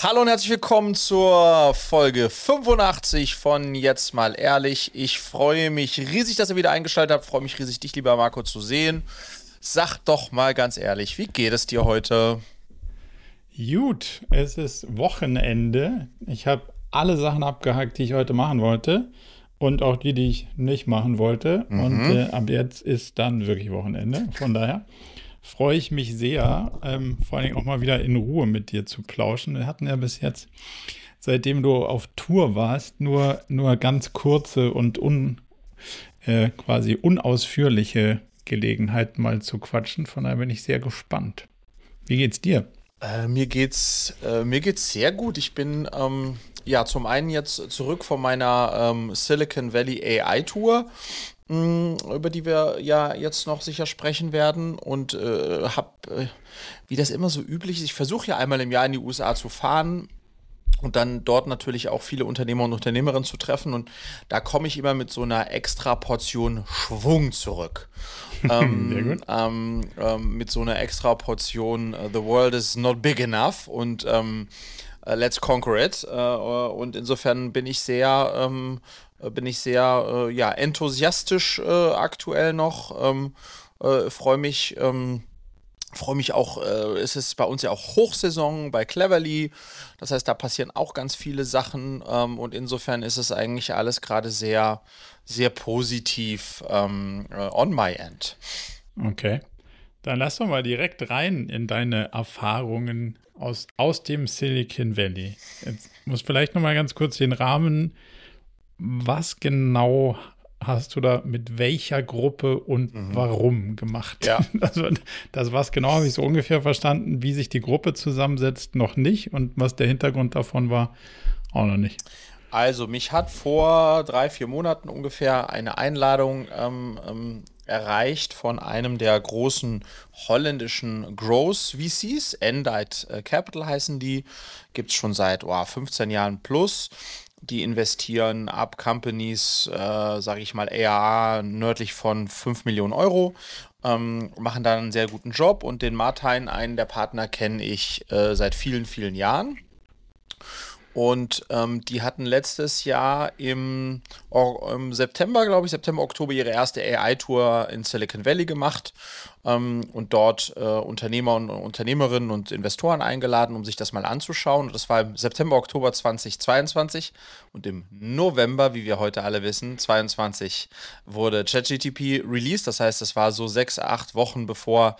Hallo und herzlich willkommen zur Folge 85 von Jetzt mal ehrlich. Ich freue mich riesig, dass ihr wieder eingeschaltet habt. Freue mich riesig, dich, lieber Marco, zu sehen. Sag doch mal ganz ehrlich, wie geht es dir heute? Gut, es ist Wochenende. Ich habe alle Sachen abgehakt, die ich heute machen wollte. Und auch die, die ich nicht machen wollte. Mhm. Und äh, ab jetzt ist dann wirklich Wochenende. Von daher freue ich mich sehr, ähm, vor allen Dingen auch mal wieder in Ruhe mit dir zu plauschen. Wir hatten ja bis jetzt, seitdem du auf Tour warst, nur, nur ganz kurze und un, äh, quasi unausführliche Gelegenheiten mal zu quatschen. Von daher bin ich sehr gespannt. Wie geht's dir? Äh, mir geht's äh, mir geht's sehr gut. Ich bin ähm, ja zum einen jetzt zurück von meiner ähm, Silicon Valley AI Tour über die wir ja jetzt noch sicher sprechen werden und äh, habe, äh, wie das immer so üblich ist, ich versuche ja einmal im Jahr in die USA zu fahren und dann dort natürlich auch viele Unternehmer und Unternehmerinnen zu treffen und da komme ich immer mit so einer extra Portion Schwung zurück. ähm, ähm, ähm, mit so einer extra Portion uh, The World is not big enough und ähm, uh, Let's conquer it. Uh, und insofern bin ich sehr ähm, äh, bin ich sehr äh, ja, enthusiastisch äh, aktuell noch. Ähm, äh, Freue mich. Ähm, Freue mich auch, äh, es ist bei uns ja auch Hochsaison bei Cleverly. Das heißt, da passieren auch ganz viele Sachen ähm, und insofern ist es eigentlich alles gerade sehr, sehr positiv ähm, äh, on my end. Okay. Dann lass doch mal direkt rein in deine Erfahrungen aus, aus dem Silicon Valley. Jetzt muss vielleicht noch mal ganz kurz den Rahmen was genau hast du da mit welcher Gruppe und mhm. warum gemacht? Ja. Also, das was genau habe ich so ungefähr verstanden, wie sich die Gruppe zusammensetzt, noch nicht und was der Hintergrund davon war, auch noch nicht. Also, mich hat vor drei, vier Monaten ungefähr eine Einladung ähm, ähm, erreicht von einem der großen holländischen Growth VCs, Endite äh, Capital heißen die, gibt es schon seit oh, 15 Jahren plus die investieren ab Companies, äh, sage ich mal, EAA nördlich von 5 Millionen Euro, ähm, machen da einen sehr guten Job und den Martin, einen der Partner, kenne ich äh, seit vielen, vielen Jahren. Und ähm, die hatten letztes Jahr im, im September, glaube ich, September, Oktober ihre erste AI-Tour in Silicon Valley gemacht und dort äh, Unternehmer und Unternehmerinnen und Investoren eingeladen, um sich das mal anzuschauen. Das war im September, Oktober 2022 und im November, wie wir heute alle wissen, 2022 wurde ChatGTP released. Das heißt, es war so sechs, acht Wochen bevor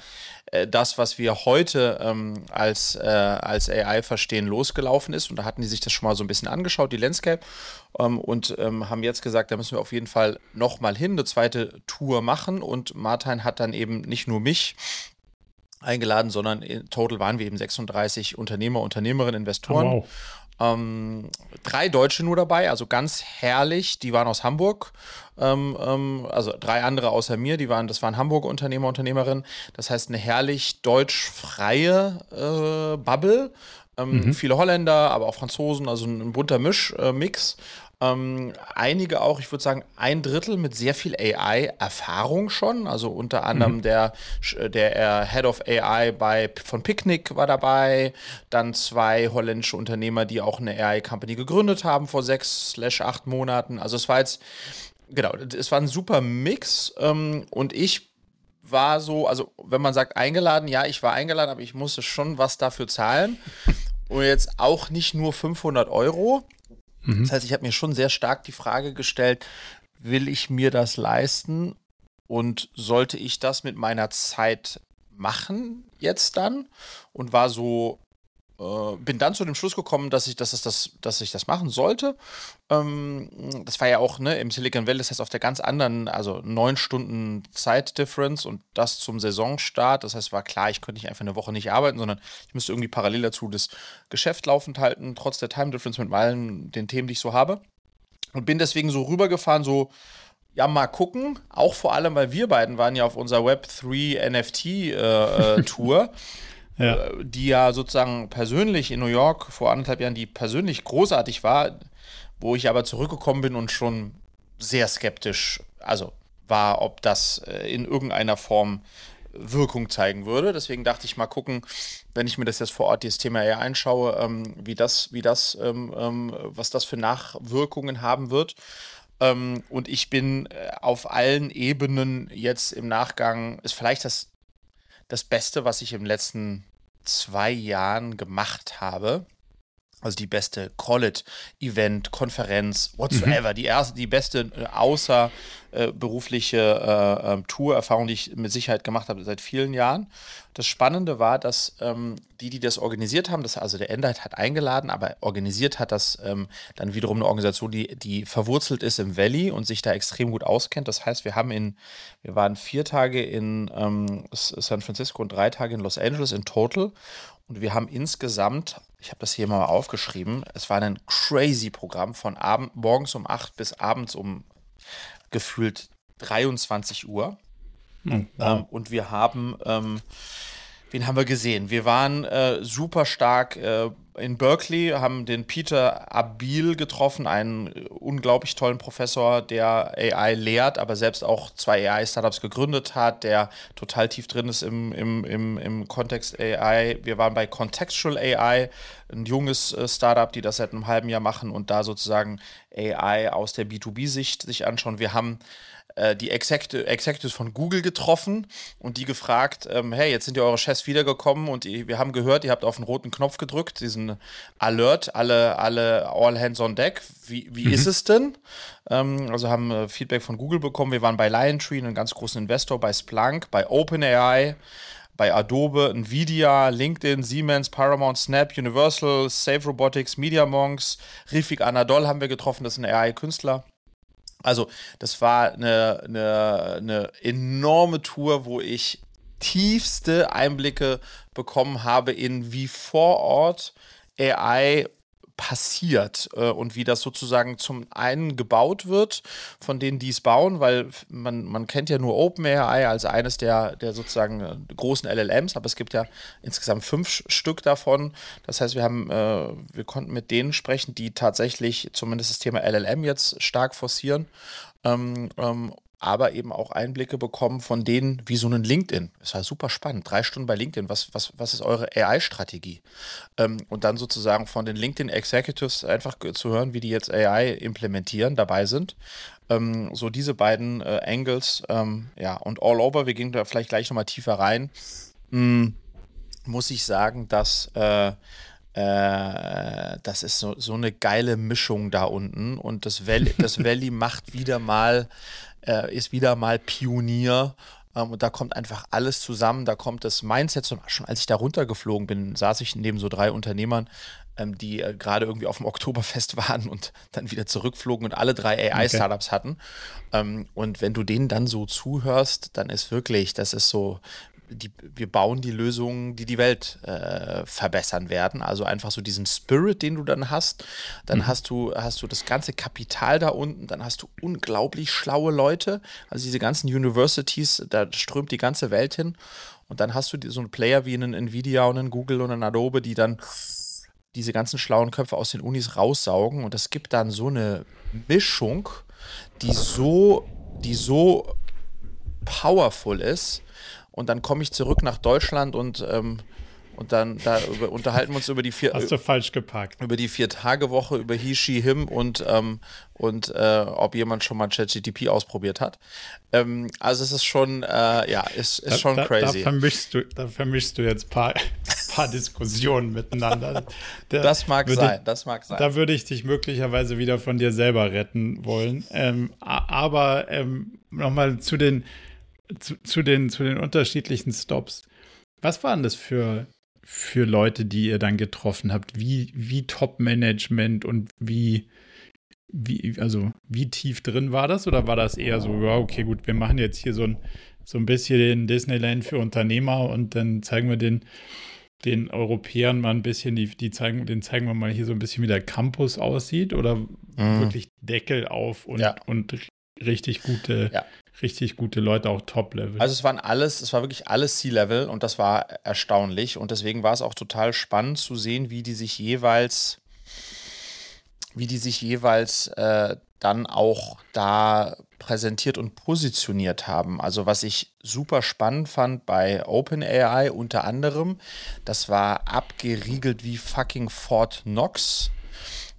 äh, das, was wir heute ähm, als, äh, als AI verstehen, losgelaufen ist. Und da hatten die sich das schon mal so ein bisschen angeschaut, die Landscape, ähm, und ähm, haben jetzt gesagt, da müssen wir auf jeden Fall nochmal hin, eine zweite Tour machen. Und Martin hat dann eben nicht nur mich eingeladen, sondern in total waren wir eben 36 Unternehmer, Unternehmerinnen, Investoren. Oh, wow. Ähm, drei Deutsche nur dabei, also ganz herrlich. Die waren aus Hamburg. Ähm, ähm, also drei andere außer mir, die waren, das waren Hamburger Unternehmer, Unternehmerinnen. Das heißt, eine herrlich deutsch-freie äh, Bubble. Ähm, mhm. Viele Holländer, aber auch Franzosen, also ein, bunter Mischmix. Äh, ähm, einige auch, ich würde sagen, ein Drittel mit sehr viel AI-Erfahrung schon. Also unter anderem mhm. der, der Head of AI bei, von Picnic war dabei. Dann zwei holländische Unternehmer, die auch eine AI-Company gegründet haben vor sechs, slash acht Monaten. Also es war jetzt, genau, es war ein super Mix. Ähm, und ich war so, also wenn man sagt eingeladen, ja, ich war eingeladen, aber ich musste schon was dafür zahlen. Und jetzt auch nicht nur 500 Euro. Mhm. Das heißt, ich habe mir schon sehr stark die Frage gestellt, will ich mir das leisten und sollte ich das mit meiner Zeit machen jetzt dann? Und war so, äh, bin dann zu dem Schluss gekommen, dass ich, dass es das, dass ich das machen sollte. Ähm, das war ja auch ne, im Silicon Valley, das heißt auf der ganz anderen, also neun Stunden Zeitdifference und das zum Saisonstart. Das heißt, war klar, ich könnte nicht einfach eine Woche nicht arbeiten, sondern ich müsste irgendwie parallel dazu das Geschäft laufend halten, trotz der Time Difference mit allen den Themen, die ich so habe. Und bin deswegen so rübergefahren, so ja, mal gucken. Auch vor allem, weil wir beiden waren ja auf unserer Web3 NFT-Tour. Äh, äh ja. Äh, die ja sozusagen persönlich in New York vor anderthalb Jahren, die persönlich großartig war, wo ich aber zurückgekommen bin und schon sehr skeptisch, also war, ob das äh, in irgendeiner Form Wirkung zeigen würde. Deswegen dachte ich mal gucken, wenn ich mir das jetzt vor Ort dieses Thema eher einschaue, ähm, wie das, wie das, ähm, ähm, was das für Nachwirkungen haben wird. Ähm, und ich bin äh, auf allen Ebenen jetzt im Nachgang, ist vielleicht das, das Beste, was ich im letzten zwei Jahren gemacht habe. Also die beste Call-It-Event, Konferenz, whatsoever. Mhm. Die erste, die beste äh, außerberufliche äh, äh, Tour-Erfahrung, die ich mit Sicherheit gemacht habe seit vielen Jahren. Das Spannende war, dass ähm, die, die das organisiert haben, das also der Endite hat eingeladen, aber organisiert hat das ähm, dann wiederum eine Organisation, die, die verwurzelt ist im Valley und sich da extrem gut auskennt. Das heißt, wir haben in, wir waren vier Tage in ähm, San Francisco und drei Tage in Los Angeles in total. Und wir haben insgesamt, ich habe das hier mal aufgeschrieben, es war ein crazy Programm von Abend, morgens um 8 bis abends um gefühlt 23 Uhr. Wow. ähm, und wir haben ähm, wen haben wir gesehen? Wir waren äh, super stark äh, in Berkeley, haben den Peter Abil getroffen, einen unglaublich tollen Professor, der AI lehrt, aber selbst auch zwei AI-Startups gegründet hat, der total tief drin ist im, im, im, im Kontext AI. Wir waren bei Contextual AI, ein junges äh, Startup, die das seit einem halben Jahr machen und da sozusagen AI aus der B2B-Sicht sich anschauen. Wir haben äh, die Executives von Google getroffen und die gefragt, ähm, hey, jetzt sind ja eure Chefs wiedergekommen und ihr, wir haben gehört, ihr habt auf den roten Knopf gedrückt, diesen Alert, alle, alle All Hands on Deck. Wie, wie mhm. ist es denn? Ähm, also haben äh, Feedback von Google bekommen. Wir waren bei Liontree, einem ganz großen Investor, bei Splunk, bei OpenAI bei Adobe, Nvidia, LinkedIn, Siemens, Paramount, Snap, Universal, Save Robotics, Media Monks, Rifik Anadol haben wir getroffen, das ist ein AI-Künstler. Also, das war eine, eine, eine enorme Tour, wo ich tiefste Einblicke bekommen habe in wie vor Ort AI passiert äh, und wie das sozusagen zum einen gebaut wird von denen, die es bauen, weil man, man kennt ja nur OpenAI als eines der, der sozusagen äh, großen LLMs, aber es gibt ja insgesamt fünf Stück davon. Das heißt, wir haben, äh, wir konnten mit denen sprechen, die tatsächlich zumindest das Thema LLM jetzt stark forcieren. Ähm, ähm, aber eben auch Einblicke bekommen von denen wie so ein LinkedIn. Es war super spannend. Drei Stunden bei LinkedIn. Was, was, was ist eure AI-Strategie? Ähm, und dann sozusagen von den LinkedIn Executives einfach zu hören, wie die jetzt AI implementieren, dabei sind. Ähm, so diese beiden äh, Angles, ähm, ja, und all over, wir gehen da vielleicht gleich nochmal tiefer rein, hm, muss ich sagen, dass äh, äh, das ist so, so eine geile Mischung da unten und das Valley, das Valley macht wieder mal äh, ist wieder mal Pionier. Ähm, und da kommt einfach alles zusammen. Da kommt das Mindset. Schon als ich da runtergeflogen bin, saß ich neben so drei Unternehmern, ähm, die äh, gerade irgendwie auf dem Oktoberfest waren und dann wieder zurückflogen und alle drei AI-Startups okay. hatten. Ähm, und wenn du denen dann so zuhörst, dann ist wirklich, das ist so die, wir bauen die Lösungen, die die Welt äh, verbessern werden. Also einfach so diesen Spirit, den du dann hast. Dann mhm. hast du hast du das ganze Kapital da unten. Dann hast du unglaublich schlaue Leute. Also diese ganzen Universities, da strömt die ganze Welt hin. Und dann hast du so einen Player wie einen Nvidia und einen Google und einen Adobe, die dann diese ganzen schlauen Köpfe aus den Unis raussaugen. Und das gibt dann so eine Mischung, die so, die so powerful ist, und dann komme ich zurück nach Deutschland und ähm, und dann da über, unterhalten wir uns über die vier. Hast du falsch geparkt. Über die Vier-Tage-Woche, über He, She, Him und, ähm, und äh, ob jemand schon mal ChatGTP ausprobiert hat. Ähm, also es ist schon, äh, ja, ist, ist da, schon da, crazy. Da vermischst du, da vermischst du jetzt ein paar, paar Diskussionen miteinander. Da das mag sein, das mag sein. Da würde ich dich möglicherweise wieder von dir selber retten wollen. Ähm, aber ähm, nochmal zu den zu, zu, den, zu den unterschiedlichen Stops. Was waren das für, für Leute, die ihr dann getroffen habt? Wie, wie Top-Management und wie, wie, also wie tief drin war das? Oder war das eher so, ja, okay, gut, wir machen jetzt hier so ein, so ein bisschen den Disneyland für Unternehmer und dann zeigen wir den, den Europäern mal ein bisschen, die, die zeigen, den zeigen wir mal hier so ein bisschen, wie der Campus aussieht oder mhm. wirklich Deckel auf und, ja. und richtig gute, ja richtig gute Leute, auch Top-Level. Also es waren alles, es war wirklich alles C-Level und das war erstaunlich und deswegen war es auch total spannend zu sehen, wie die sich jeweils, wie die sich jeweils äh, dann auch da präsentiert und positioniert haben. Also was ich super spannend fand bei OpenAI unter anderem, das war abgeriegelt wie fucking Fort Knox.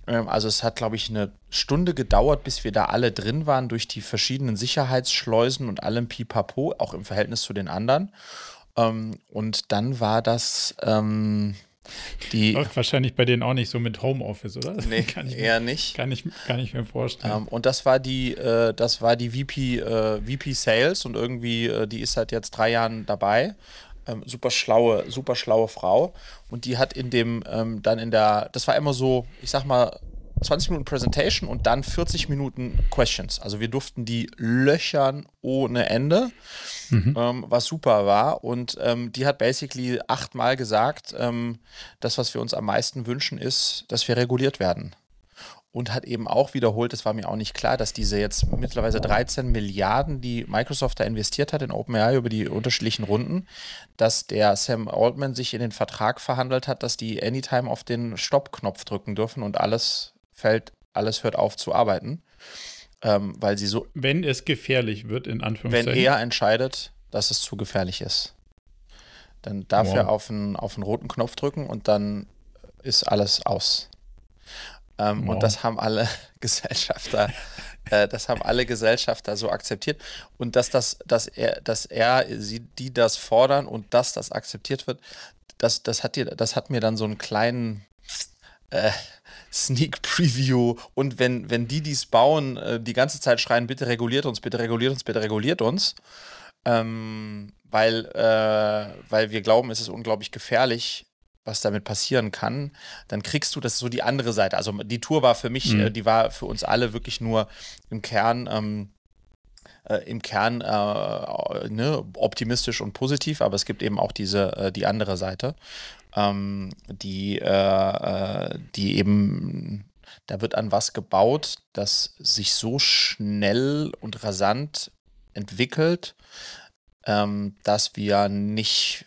Ähm, also es hat, glaube ich, eine Stunde gedauert, bis wir da alle drin waren durch die verschiedenen Sicherheitsschleusen und allem Pipapo, auch im Verhältnis zu den anderen. Ähm, und dann war das ähm, die. Läuft wahrscheinlich bei denen auch nicht so mit Homeoffice, oder? Nee, eher mir, nicht. Kann ich, kann ich mir vorstellen. Und das war die, äh, das war die VP, äh, VP Sales und irgendwie, äh, die ist seit jetzt drei Jahren dabei. Ähm, super schlaue, super schlaue Frau. Und die hat in dem, ähm, dann in der, das war immer so, ich sag mal, 20 Minuten Presentation und dann 40 Minuten Questions. Also wir durften die löchern ohne Ende, mhm. ähm, was super war. Und ähm, die hat basically achtmal gesagt, ähm, das, was wir uns am meisten wünschen, ist, dass wir reguliert werden. Und hat eben auch wiederholt, das war mir auch nicht klar, dass diese jetzt mittlerweile 13 Milliarden, die Microsoft da investiert hat in OpenAI über die unterschiedlichen Runden, dass der Sam Altman sich in den Vertrag verhandelt hat, dass die anytime auf den Stopp-Knopf drücken dürfen und alles fällt, alles hört auf zu arbeiten. Ähm, weil sie so. Wenn es gefährlich wird, in Anführungszeichen. Wenn er entscheidet, dass es zu gefährlich ist. Dann darf wow. er auf einen, auf einen roten Knopf drücken und dann ist alles aus. Ähm, wow. Und das haben alle Gesellschafter, äh, das haben alle Gesellschafter so akzeptiert. Und dass das, dass er, dass er, sie, die das fordern und dass das akzeptiert wird, das, das hat dir, das hat mir dann so einen kleinen, äh, Sneak Preview und wenn, wenn die dies bauen, äh, die ganze Zeit schreien, bitte reguliert uns, bitte reguliert uns, bitte reguliert uns, ähm, weil, äh, weil wir glauben, es ist unglaublich gefährlich, was damit passieren kann, dann kriegst du das so die andere Seite. Also die Tour war für mich, mhm. äh, die war für uns alle wirklich nur im Kern, ähm, äh, im Kern äh, ne, optimistisch und positiv, aber es gibt eben auch diese, äh, die andere Seite ähm, die, äh, äh, die eben, da wird an was gebaut, das sich so schnell und rasant entwickelt, ähm, dass wir nicht,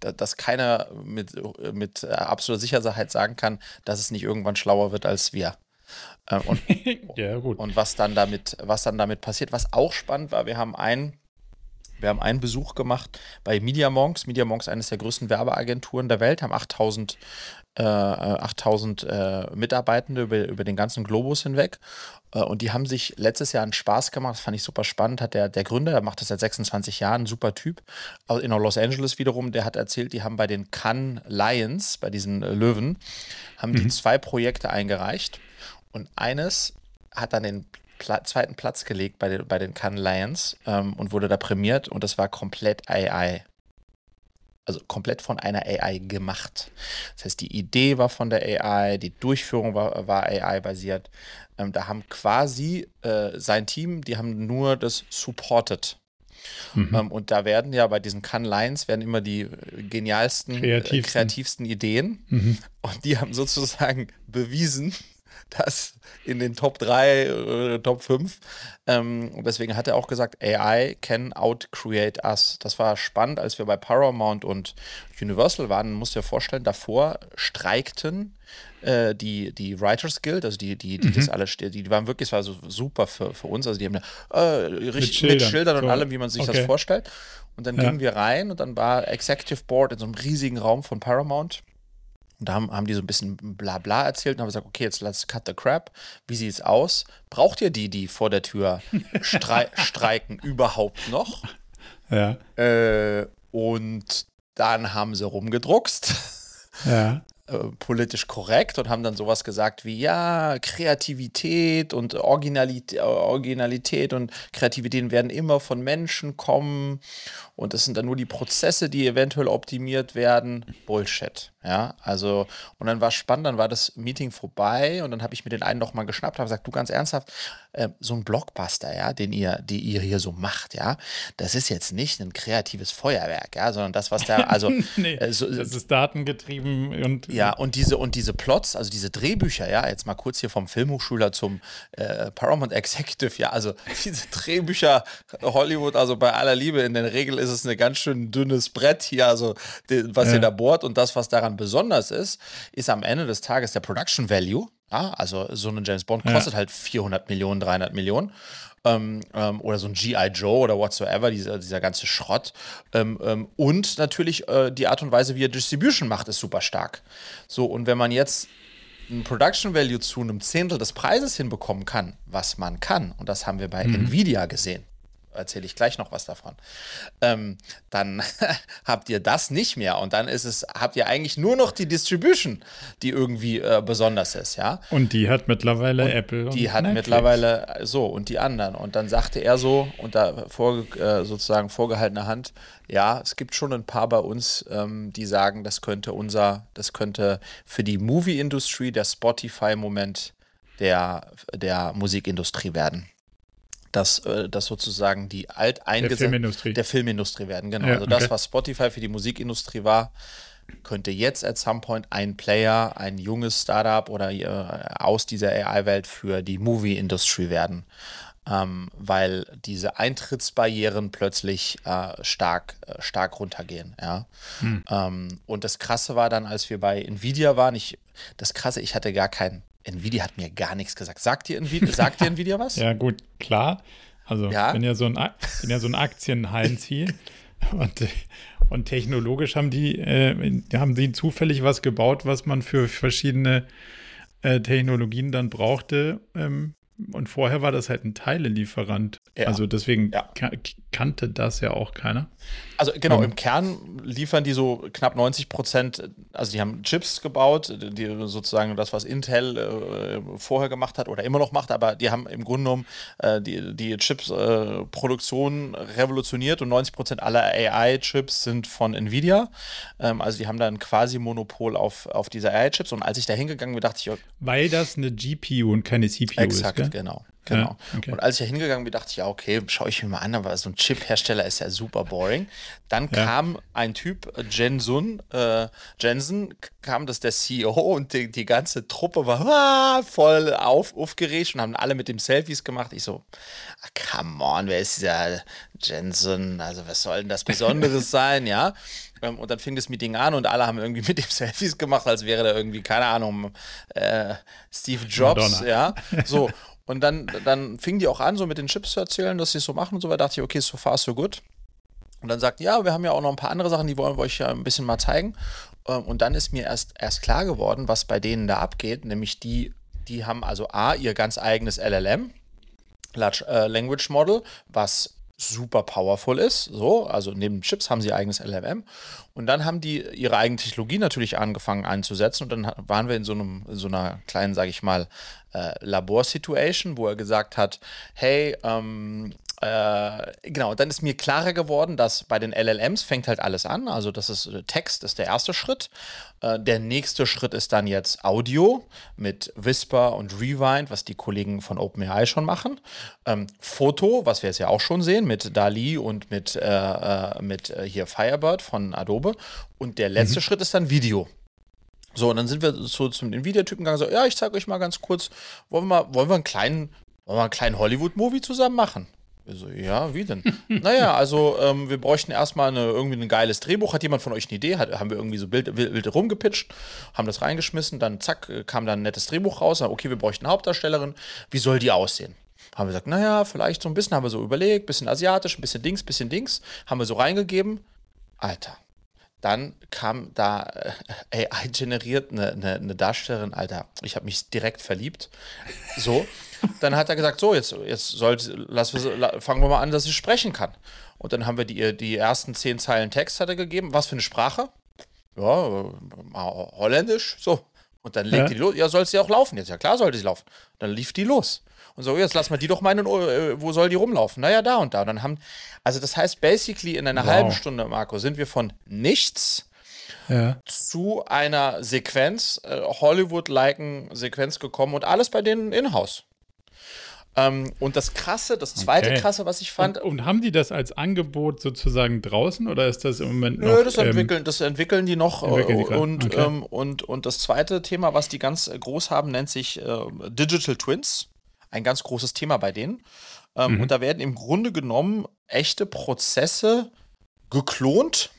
dass keiner mit, mit absoluter Sicherheit sagen kann, dass es nicht irgendwann schlauer wird als wir. Äh, und, ja, und was dann damit, was dann damit passiert. Was auch spannend war, wir haben einen wir haben einen Besuch gemacht bei Media Monks. Media Monks, eines der größten Werbeagenturen der Welt, haben 8000 äh, 8000 äh, Mitarbeitende über, über den ganzen Globus hinweg. Äh, und die haben sich letztes Jahr einen Spaß gemacht. Das fand ich super spannend. Hat der, der Gründer, der macht das seit 26 Jahren, ein super Typ. In Los Angeles wiederum, der hat erzählt, die haben bei den Cannes Lions, bei diesen äh, Löwen, haben mhm. die zwei Projekte eingereicht. Und eines hat dann den Pla zweiten Platz gelegt bei den, bei den Cannes Lions ähm, und wurde da prämiert und das war komplett AI. Also komplett von einer AI gemacht. Das heißt, die Idee war von der AI, die Durchführung war, war AI-basiert. Ähm, da haben quasi äh, sein Team, die haben nur das supported. Mhm. Ähm, und da werden ja bei diesen Cannes Lions werden immer die genialsten, kreativsten, äh, kreativsten Ideen. Mhm. Und die haben sozusagen bewiesen, das in den Top 3, äh, Top 5. Ähm, deswegen hat er auch gesagt, AI can out-create us. Das war spannend, als wir bei Paramount und Universal waren. Man muss dir vorstellen, davor streikten äh, die, die Writers Guild, also die, die, die mhm. das alles, die, die waren wirklich, das war so super für, für uns. Also die haben äh, richtig mit Schildern, mit Schildern und so. allem, wie man sich okay. das vorstellt. Und dann ja. gingen wir rein und dann war Executive Board in so einem riesigen Raum von Paramount. Und da haben, haben die so ein bisschen Blabla erzählt und haben gesagt, okay, jetzt let's cut the crap. Wie sieht es aus? Braucht ihr die, die vor der Tür strei streiken, überhaupt noch? Ja. Äh, und dann haben sie rumgedruckst. Ja. Äh, politisch korrekt und haben dann sowas gesagt wie, ja, Kreativität und Originalität, Originalität und Kreativität werden immer von Menschen kommen und es sind dann nur die Prozesse, die eventuell optimiert werden. Bullshit. Ja, also, und dann war es spannend, dann war das Meeting vorbei und dann habe ich mir den einen nochmal geschnappt, habe gesagt, du ganz ernsthaft, äh, so ein Blockbuster, ja, den ihr, die ihr hier so macht, ja, das ist jetzt nicht ein kreatives Feuerwerk, ja, sondern das, was da, also nee, äh, so, das ist datengetrieben und ja, und diese und diese Plots, also diese Drehbücher, ja, jetzt mal kurz hier vom Filmhochschüler zum äh, Paramount Executive, ja, also diese Drehbücher Hollywood, also bei aller Liebe, in der Regel ist es ein ganz schön dünnes Brett hier, also was ja. ihr da bohrt und das, was daran besonders ist, ist am Ende des Tages der Production Value. Ja, also so ein James Bond kostet ja. halt 400 Millionen, 300 Millionen. Ähm, ähm, oder so ein G.I. Joe oder whatsoever, dieser, dieser ganze Schrott. Ähm, ähm, und natürlich äh, die Art und Weise, wie er Distribution macht, ist super stark. So, und wenn man jetzt ein Production Value zu einem Zehntel des Preises hinbekommen kann, was man kann, und das haben wir bei mhm. Nvidia gesehen, erzähle ich gleich noch was davon, ähm, dann habt ihr das nicht mehr und dann ist es, habt ihr eigentlich nur noch die Distribution, die irgendwie äh, besonders ist, ja. Und die hat mittlerweile und Apple. Die hat Netflix. mittlerweile äh, so und die anderen. Und dann sagte er so, unter vor, äh, sozusagen vorgehaltener Hand, ja, es gibt schon ein paar bei uns, ähm, die sagen, das könnte unser, das könnte für die Movie-Industrie der Spotify-Moment der, der Musikindustrie werden dass äh, das sozusagen die alteingesetzte der Filmindustrie. der Filmindustrie werden. Genau. Ja, also das, okay. was Spotify für die Musikindustrie war, könnte jetzt at some point ein Player, ein junges Startup oder äh, aus dieser AI-Welt für die Movie-Industrie werden. Ähm, weil diese Eintrittsbarrieren plötzlich äh, stark, äh, stark runtergehen. Ja? Hm. Ähm, und das Krasse war dann, als wir bei Nvidia waren, ich, das Krasse, ich hatte gar keinen Nvidia hat mir gar nichts gesagt. Sagt dir Nvidia, sagt dir Nvidia was? ja, gut, klar. Also, ja? wenn ja so ein, wenn ja so ein Aktienheinz hier und, und technologisch haben die, äh, haben sie zufällig was gebaut, was man für verschiedene äh, Technologien dann brauchte. Ähm, und vorher war das halt ein Teilelieferant. Ja. Also deswegen ja. kannte das ja auch keiner. Also genau, um, im Kern liefern die so knapp 90 Prozent, also die haben Chips gebaut, die sozusagen das, was Intel äh, vorher gemacht hat oder immer noch macht, aber die haben im Grunde genommen äh, die, die Chips-Produktion äh, revolutioniert und 90 Prozent aller AI-Chips sind von Nvidia. Ähm, also die haben dann quasi Monopol auf, auf diese AI-Chips und als ich da hingegangen bin, dachte ich, weil das eine GPU und keine CPU exakt, ist. Exakt, genau. Genau. Ja, okay. Und als ich da hingegangen bin, dachte ich, ja, okay, schaue ich mir mal an, aber so ein Chip-Hersteller ist ja super boring. Dann ja. kam ein Typ, Jensen, äh, Jensen, kam das der CEO und die, die ganze Truppe war ah, voll auf, aufgeregt und haben alle mit dem Selfies gemacht. Ich so, ah, come on, wer ist dieser Jensen? Also, was soll denn das Besonderes sein, ja? Ähm, und dann fing das Meeting an und alle haben irgendwie mit dem Selfies gemacht, als wäre da irgendwie, keine Ahnung, äh, Steve Jobs, Madonna. ja. So. Und dann, dann fingen die auch an, so mit den Chips zu erzählen, dass sie es so machen und so weiter. dachte ich, okay, so far, so good. Und dann sagten, ja, wir haben ja auch noch ein paar andere Sachen, die wollen wir euch ja ein bisschen mal zeigen. Ähm, und dann ist mir erst, erst klar geworden, was bei denen da abgeht, nämlich die, die haben also A, ihr ganz eigenes LLM, Large äh, Language Model, was super powerful ist. So, also neben Chips haben sie ihr eigenes LLM. Und dann haben die ihre eigene Technologie natürlich angefangen einzusetzen. Und dann waren wir in so, einem, in so einer kleinen, sage ich mal, äh, Laborsituation, wo er gesagt hat, hey, ähm, äh, genau, dann ist mir klarer geworden, dass bei den LLMs fängt halt alles an. Also das ist äh, Text ist der erste Schritt. Äh, der nächste Schritt ist dann jetzt Audio mit Whisper und Rewind, was die Kollegen von OpenAI schon machen. Ähm, Foto, was wir jetzt ja auch schon sehen mit DALI und mit, äh, äh mit hier Firebird von Adobe. Und der letzte mhm. Schritt ist dann Video. So, und dann sind wir so zum Nvidia-Typen gegangen, so, ja, ich zeige euch mal ganz kurz, wollen wir, mal, wollen wir einen kleinen, wollen wir einen kleinen Hollywood-Movie zusammen machen? Wir so, ja, wie denn? naja, also ähm, wir bräuchten erstmal eine, irgendwie ein geiles Drehbuch. Hat jemand von euch eine Idee? Hat, haben wir irgendwie so Bild, wild rumgepitcht, haben das reingeschmissen, dann zack, kam dann ein nettes Drehbuch raus. Okay, wir bräuchten eine Hauptdarstellerin. Wie soll die aussehen? Haben wir gesagt, naja, vielleicht so ein bisschen, haben wir so überlegt, bisschen asiatisch, ein bisschen Dings, bisschen Dings, haben wir so reingegeben. Alter, dann kam da äh, AI generiert eine, eine, eine, Darstellerin, Alter, ich habe mich direkt verliebt. So, dann hat er gesagt, so, jetzt, jetzt sollte, lass, fangen wir mal an, dass ich sprechen kann. Und dann haben wir die, die ersten zehn Zeilen Text hat er gegeben. Was für eine Sprache? Ja, äh, Holländisch, so. Und dann legt ja. die los. Ja, soll sie auch laufen jetzt? Ja, klar sollte sie laufen. Dann lief die los und so, jetzt lass mal die doch meinen, äh, wo soll die rumlaufen? Naja, da und da. Und dann haben, also das heißt, basically in einer wow. halben Stunde, Marco, sind wir von nichts ja. zu einer Sequenz, äh, Hollywood-liken Sequenz gekommen und alles bei denen in-house. Ähm, und das Krasse, das zweite okay. Krasse, was ich fand. Und, und, haben die das als Angebot sozusagen draußen oder ist das im Moment noch? Nö, das ähm, entwickeln, ähm, das entwickeln die noch. Entwickeln die und, okay. ähm, und, und das zweite Thema, was die ganz groß haben, nennt sich äh, Digital Twins ein ganz großes Thema bei denen. Ähm, mhm. Und da werden im Grunde genommen echte Prozesse geklont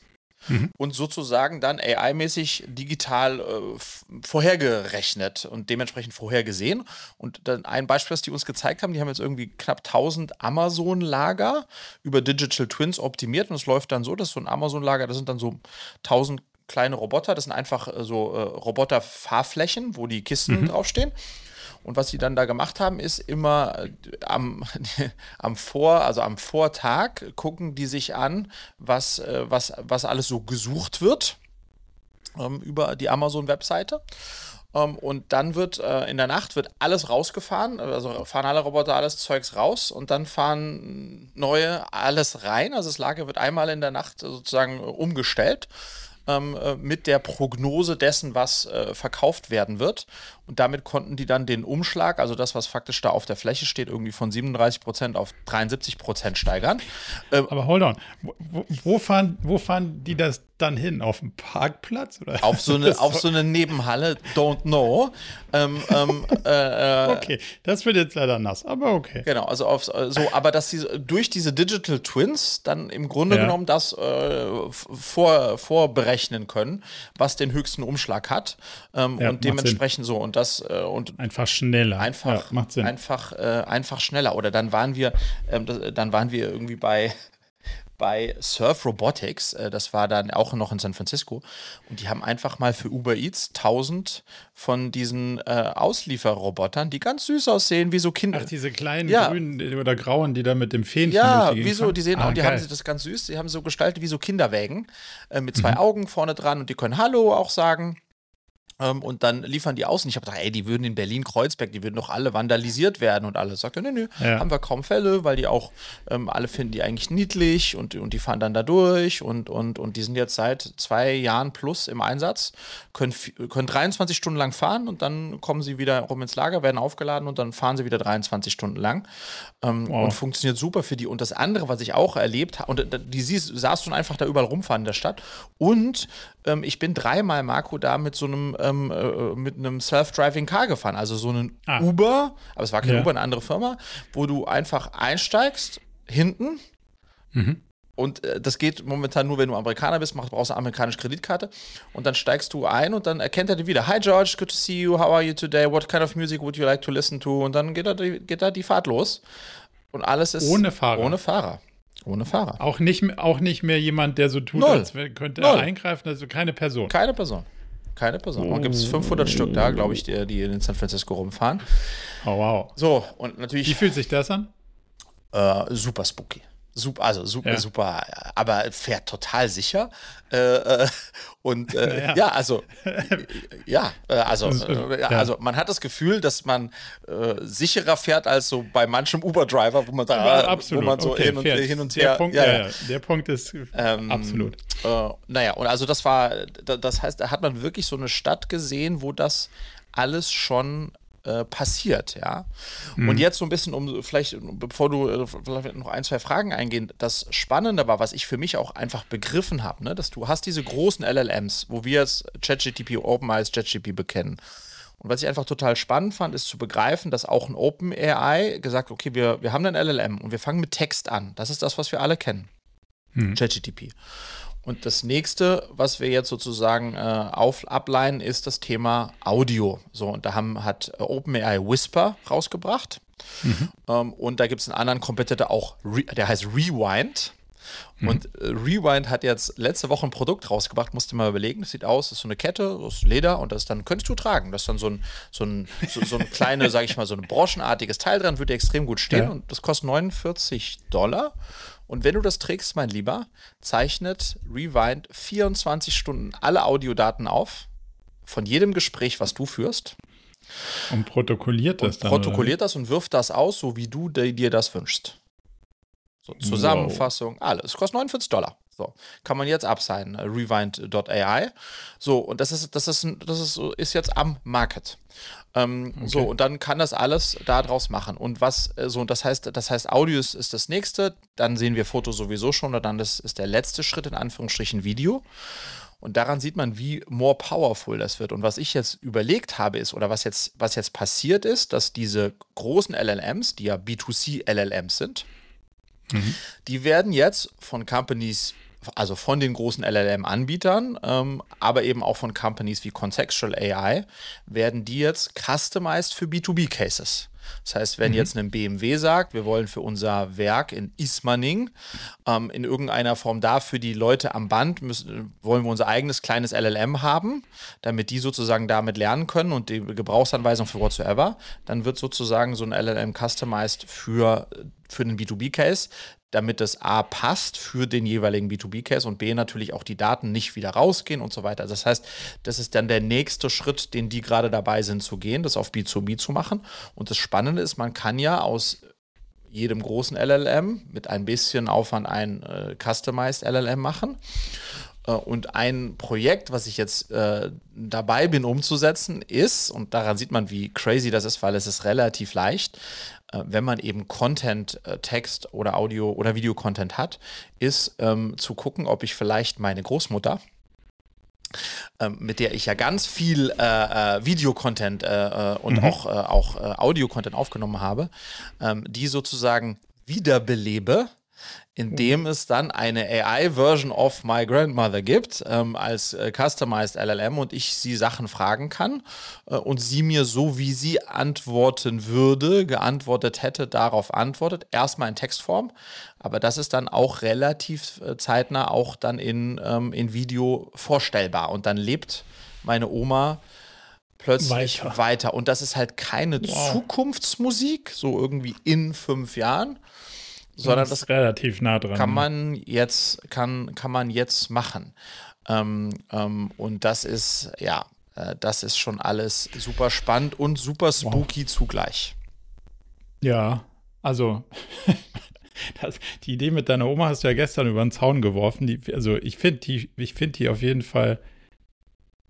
mhm. und sozusagen dann AI-mäßig digital äh, vorhergerechnet und dementsprechend vorhergesehen. Und dann ein Beispiel, was die uns gezeigt haben, die haben jetzt irgendwie knapp 1000 Amazon-Lager über Digital Twins optimiert und es läuft dann so, dass so ein Amazon-Lager, das sind dann so 1000 kleine Roboter, das sind einfach äh, so äh, Roboter-Fahrflächen, wo die Kisten mhm. draufstehen. Und was sie dann da gemacht haben, ist immer äh, am, am Vor, also am Vortag gucken die sich an, was, äh, was, was alles so gesucht wird ähm, über die Amazon-Webseite. Um, ähm, und dann wird äh, in der Nacht wird alles rausgefahren, also fahren alle Roboter alles Zeugs raus und dann fahren neue alles rein. Also das Lager wird einmal in der Nacht sozusagen umgestellt ähm, äh, mit der Prognose dessen, was äh, verkauft werden wird. Und damit konnten die dann den Umschlag, also das, was faktisch da auf der Fläche steht, irgendwie von 37 Prozent auf 73 Prozent steigern. Ähm, Aber hold on, wo, wo, fahren, wo fahren die das dann hin? Auf dem Parkplatz? Oder? Auf, so eine, auf so eine Nebenhalle, don't know. Ähm, ähm, äh, okay, das wird jetzt leider nass, aber okay. Genau, also auf, so, aber dass sie durch diese Digital Twins dann im Grunde ja. genommen das äh, vor, vorberechnen können, was den höchsten Umschlag hat ähm, ja, und dementsprechend so. Und das äh, und einfach schneller. Einfach, ja, macht Sinn. Einfach, äh, einfach schneller. Oder dann waren wir, ähm, das, dann waren wir irgendwie bei bei Surf Robotics, äh, das war dann auch noch in San Francisco, und die haben einfach mal für Uber Eats 1000 von diesen äh, Auslieferrobotern, die ganz süß aussehen, wie so Kinder. Ach, diese kleinen ja. grünen oder grauen, die da mit dem Fähnchen Ja, wie so, die sehen ah, auch, die geil. haben das ganz süß, die haben so gestaltet wie so Kinderwägen äh, mit zwei mhm. Augen vorne dran und die können Hallo auch sagen. Ähm, und dann liefern die aus. Und ich habe gedacht, ey, die würden in Berlin-Kreuzberg, die würden doch alle vandalisiert werden. Und alle sagten, nö, nö, ja. haben wir kaum Fälle, weil die auch, ähm, alle finden die eigentlich niedlich und, und die fahren dann da durch. Und, und, und die sind jetzt seit zwei Jahren plus im Einsatz, können, können 23 Stunden lang fahren und dann kommen sie wieder rum ins Lager, werden aufgeladen und dann fahren sie wieder 23 Stunden lang. Ähm, wow. Und funktioniert super für die. Und das andere, was ich auch erlebt habe, und äh, die siehst, saß du einfach da überall rumfahren in der Stadt. Und ähm, ich bin dreimal, Marco, da mit so einem ähm, äh, mit einem Self-Driving Car gefahren. Also so ein ah. Uber, aber es war kein ja. Uber, eine andere Firma, wo du einfach einsteigst, hinten. Mhm. Und äh, das geht momentan nur, wenn du Amerikaner bist, brauchst eine amerikanische Kreditkarte. Und dann steigst du ein und dann erkennt er dich wieder. Hi George, good to see you. How are you today? What kind of music would you like to listen to? Und dann geht da die, geht da die Fahrt los. Und alles ist ohne Fahrer. Ohne Fahrer. Ohne Fahrer. Auch nicht, auch nicht mehr jemand, der so tut, Null. als könnte er eingreifen, also keine Person. Keine Person. Keine Person. Oh. gibt es 500 Stück da, glaube ich, die, die in San Francisco rumfahren. Oh, wow. So, und natürlich. Wie fühlt sich das an? Äh, super spooky. Super, also super, ja. super, aber fährt total sicher. Äh, äh und äh, ja. ja. also ja, äh, also, äh, also man hat das Gefühl, dass man äh, sicherer fährt als so bei manchem Uber-Driver, wo man da, wo man so okay, hin, und, hin und her. Der Punkt, ja, der Punkt ist ähm, absolut. naja, und also das war, das heißt, da hat man wirklich so eine Stadt gesehen, wo das alles schon äh, passiert, ja. Mhm. Und jetzt so ein bisschen, um vielleicht, bevor du äh, vielleicht noch ein, zwei Fragen eingehen, das Spannende war, was ich für mich auch einfach begriffen habe, ne, dass du hast diese großen LLMs, wo wir jetzt ChatGTP, OpenEye, ChatGPT bekennen. Und was ich einfach total spannend fand, ist zu begreifen, dass auch ein OpenAI gesagt, okay, wir, wir haben einen LLM und wir fangen mit Text an. Das ist das, was wir alle kennen. Hm. Und das nächste, was wir jetzt sozusagen äh, auf, ableinen, ist das Thema Audio. So, und da haben, hat OpenAI Whisper rausgebracht. Mhm. Ähm, und da gibt es einen anderen Competitor auch, der heißt Rewind. Mhm. Und äh, Rewind hat jetzt letzte Woche ein Produkt rausgebracht, musst du mal überlegen. Das sieht aus, das ist so eine Kette aus Leder und das dann könntest du tragen. Das ist dann so ein, so ein, so, so ein kleine, sag ich mal, so ein broschenartiges Teil dran, würde extrem gut stehen ja. und das kostet 49 Dollar. Und wenn du das trägst, mein Lieber, zeichnet Rewind 24 Stunden alle Audiodaten auf von jedem Gespräch, was du führst. Und protokolliert das und dann. Protokolliert das und wirft das aus, so wie du dir das wünschst. So, Zusammenfassung, wow. alles. Kostet 49 Dollar. So, kann man jetzt abseilen, rewind.ai. So, und das ist, das ist, das ist, ist jetzt am Market. Ähm, okay. So, und dann kann das alles daraus machen. Und was, äh, so, das heißt, das heißt, Audio ist, ist das nächste, dann sehen wir Foto sowieso schon, und dann ist, ist der letzte Schritt in Anführungsstrichen Video. Und daran sieht man, wie more powerful das wird. Und was ich jetzt überlegt habe, ist, oder was jetzt, was jetzt passiert ist, dass diese großen LLMs, die ja B2C LLMs sind, mhm. die werden jetzt von Companies also von den großen LLM-Anbietern, ähm, aber eben auch von Companies wie Contextual AI, werden die jetzt customized für B2B-Cases. Das heißt, wenn mhm. jetzt ein BMW sagt, wir wollen für unser Werk in Ismaning ähm, in irgendeiner Form da für die Leute am Band, müssen, wollen wir unser eigenes kleines LLM haben, damit die sozusagen damit lernen können und die Gebrauchsanweisung für whatsoever, dann wird sozusagen so ein LLM customized für, für den B2B-Case damit das A passt für den jeweiligen B2B-Case und B natürlich auch die Daten nicht wieder rausgehen und so weiter. Das heißt, das ist dann der nächste Schritt, den die gerade dabei sind zu gehen, das auf B2B zu machen. Und das Spannende ist, man kann ja aus jedem großen LLM mit ein bisschen Aufwand ein äh, Customized LLM machen. Äh, und ein Projekt, was ich jetzt äh, dabei bin umzusetzen, ist, und daran sieht man, wie crazy das ist, weil es ist relativ leicht, wenn man eben Content, äh, Text oder Audio oder Video-Content hat, ist ähm, zu gucken, ob ich vielleicht meine Großmutter, ähm, mit der ich ja ganz viel äh, äh, Videocontent äh, äh, und mhm. auch, auch Audio-Content aufgenommen habe, ähm, die sozusagen wiederbelebe in mhm. es dann eine AI-Version of My Grandmother gibt, ähm, als äh, Customized LLM und ich sie Sachen fragen kann äh, und sie mir so, wie sie antworten würde, geantwortet hätte, darauf antwortet. Erstmal in Textform, aber das ist dann auch relativ äh, zeitnah auch dann in, ähm, in Video vorstellbar und dann lebt meine Oma plötzlich weiter. weiter. Und das ist halt keine wow. Zukunftsmusik, so irgendwie in fünf Jahren, sondern das, relativ nah dran. Kann man jetzt, kann, kann man jetzt machen. Ähm, ähm, und das ist, ja, äh, das ist schon alles super spannend und super spooky wow. zugleich. Ja, also das, die Idee mit deiner Oma hast du ja gestern über den Zaun geworfen. Die, also ich finde die, ich finde die auf jeden Fall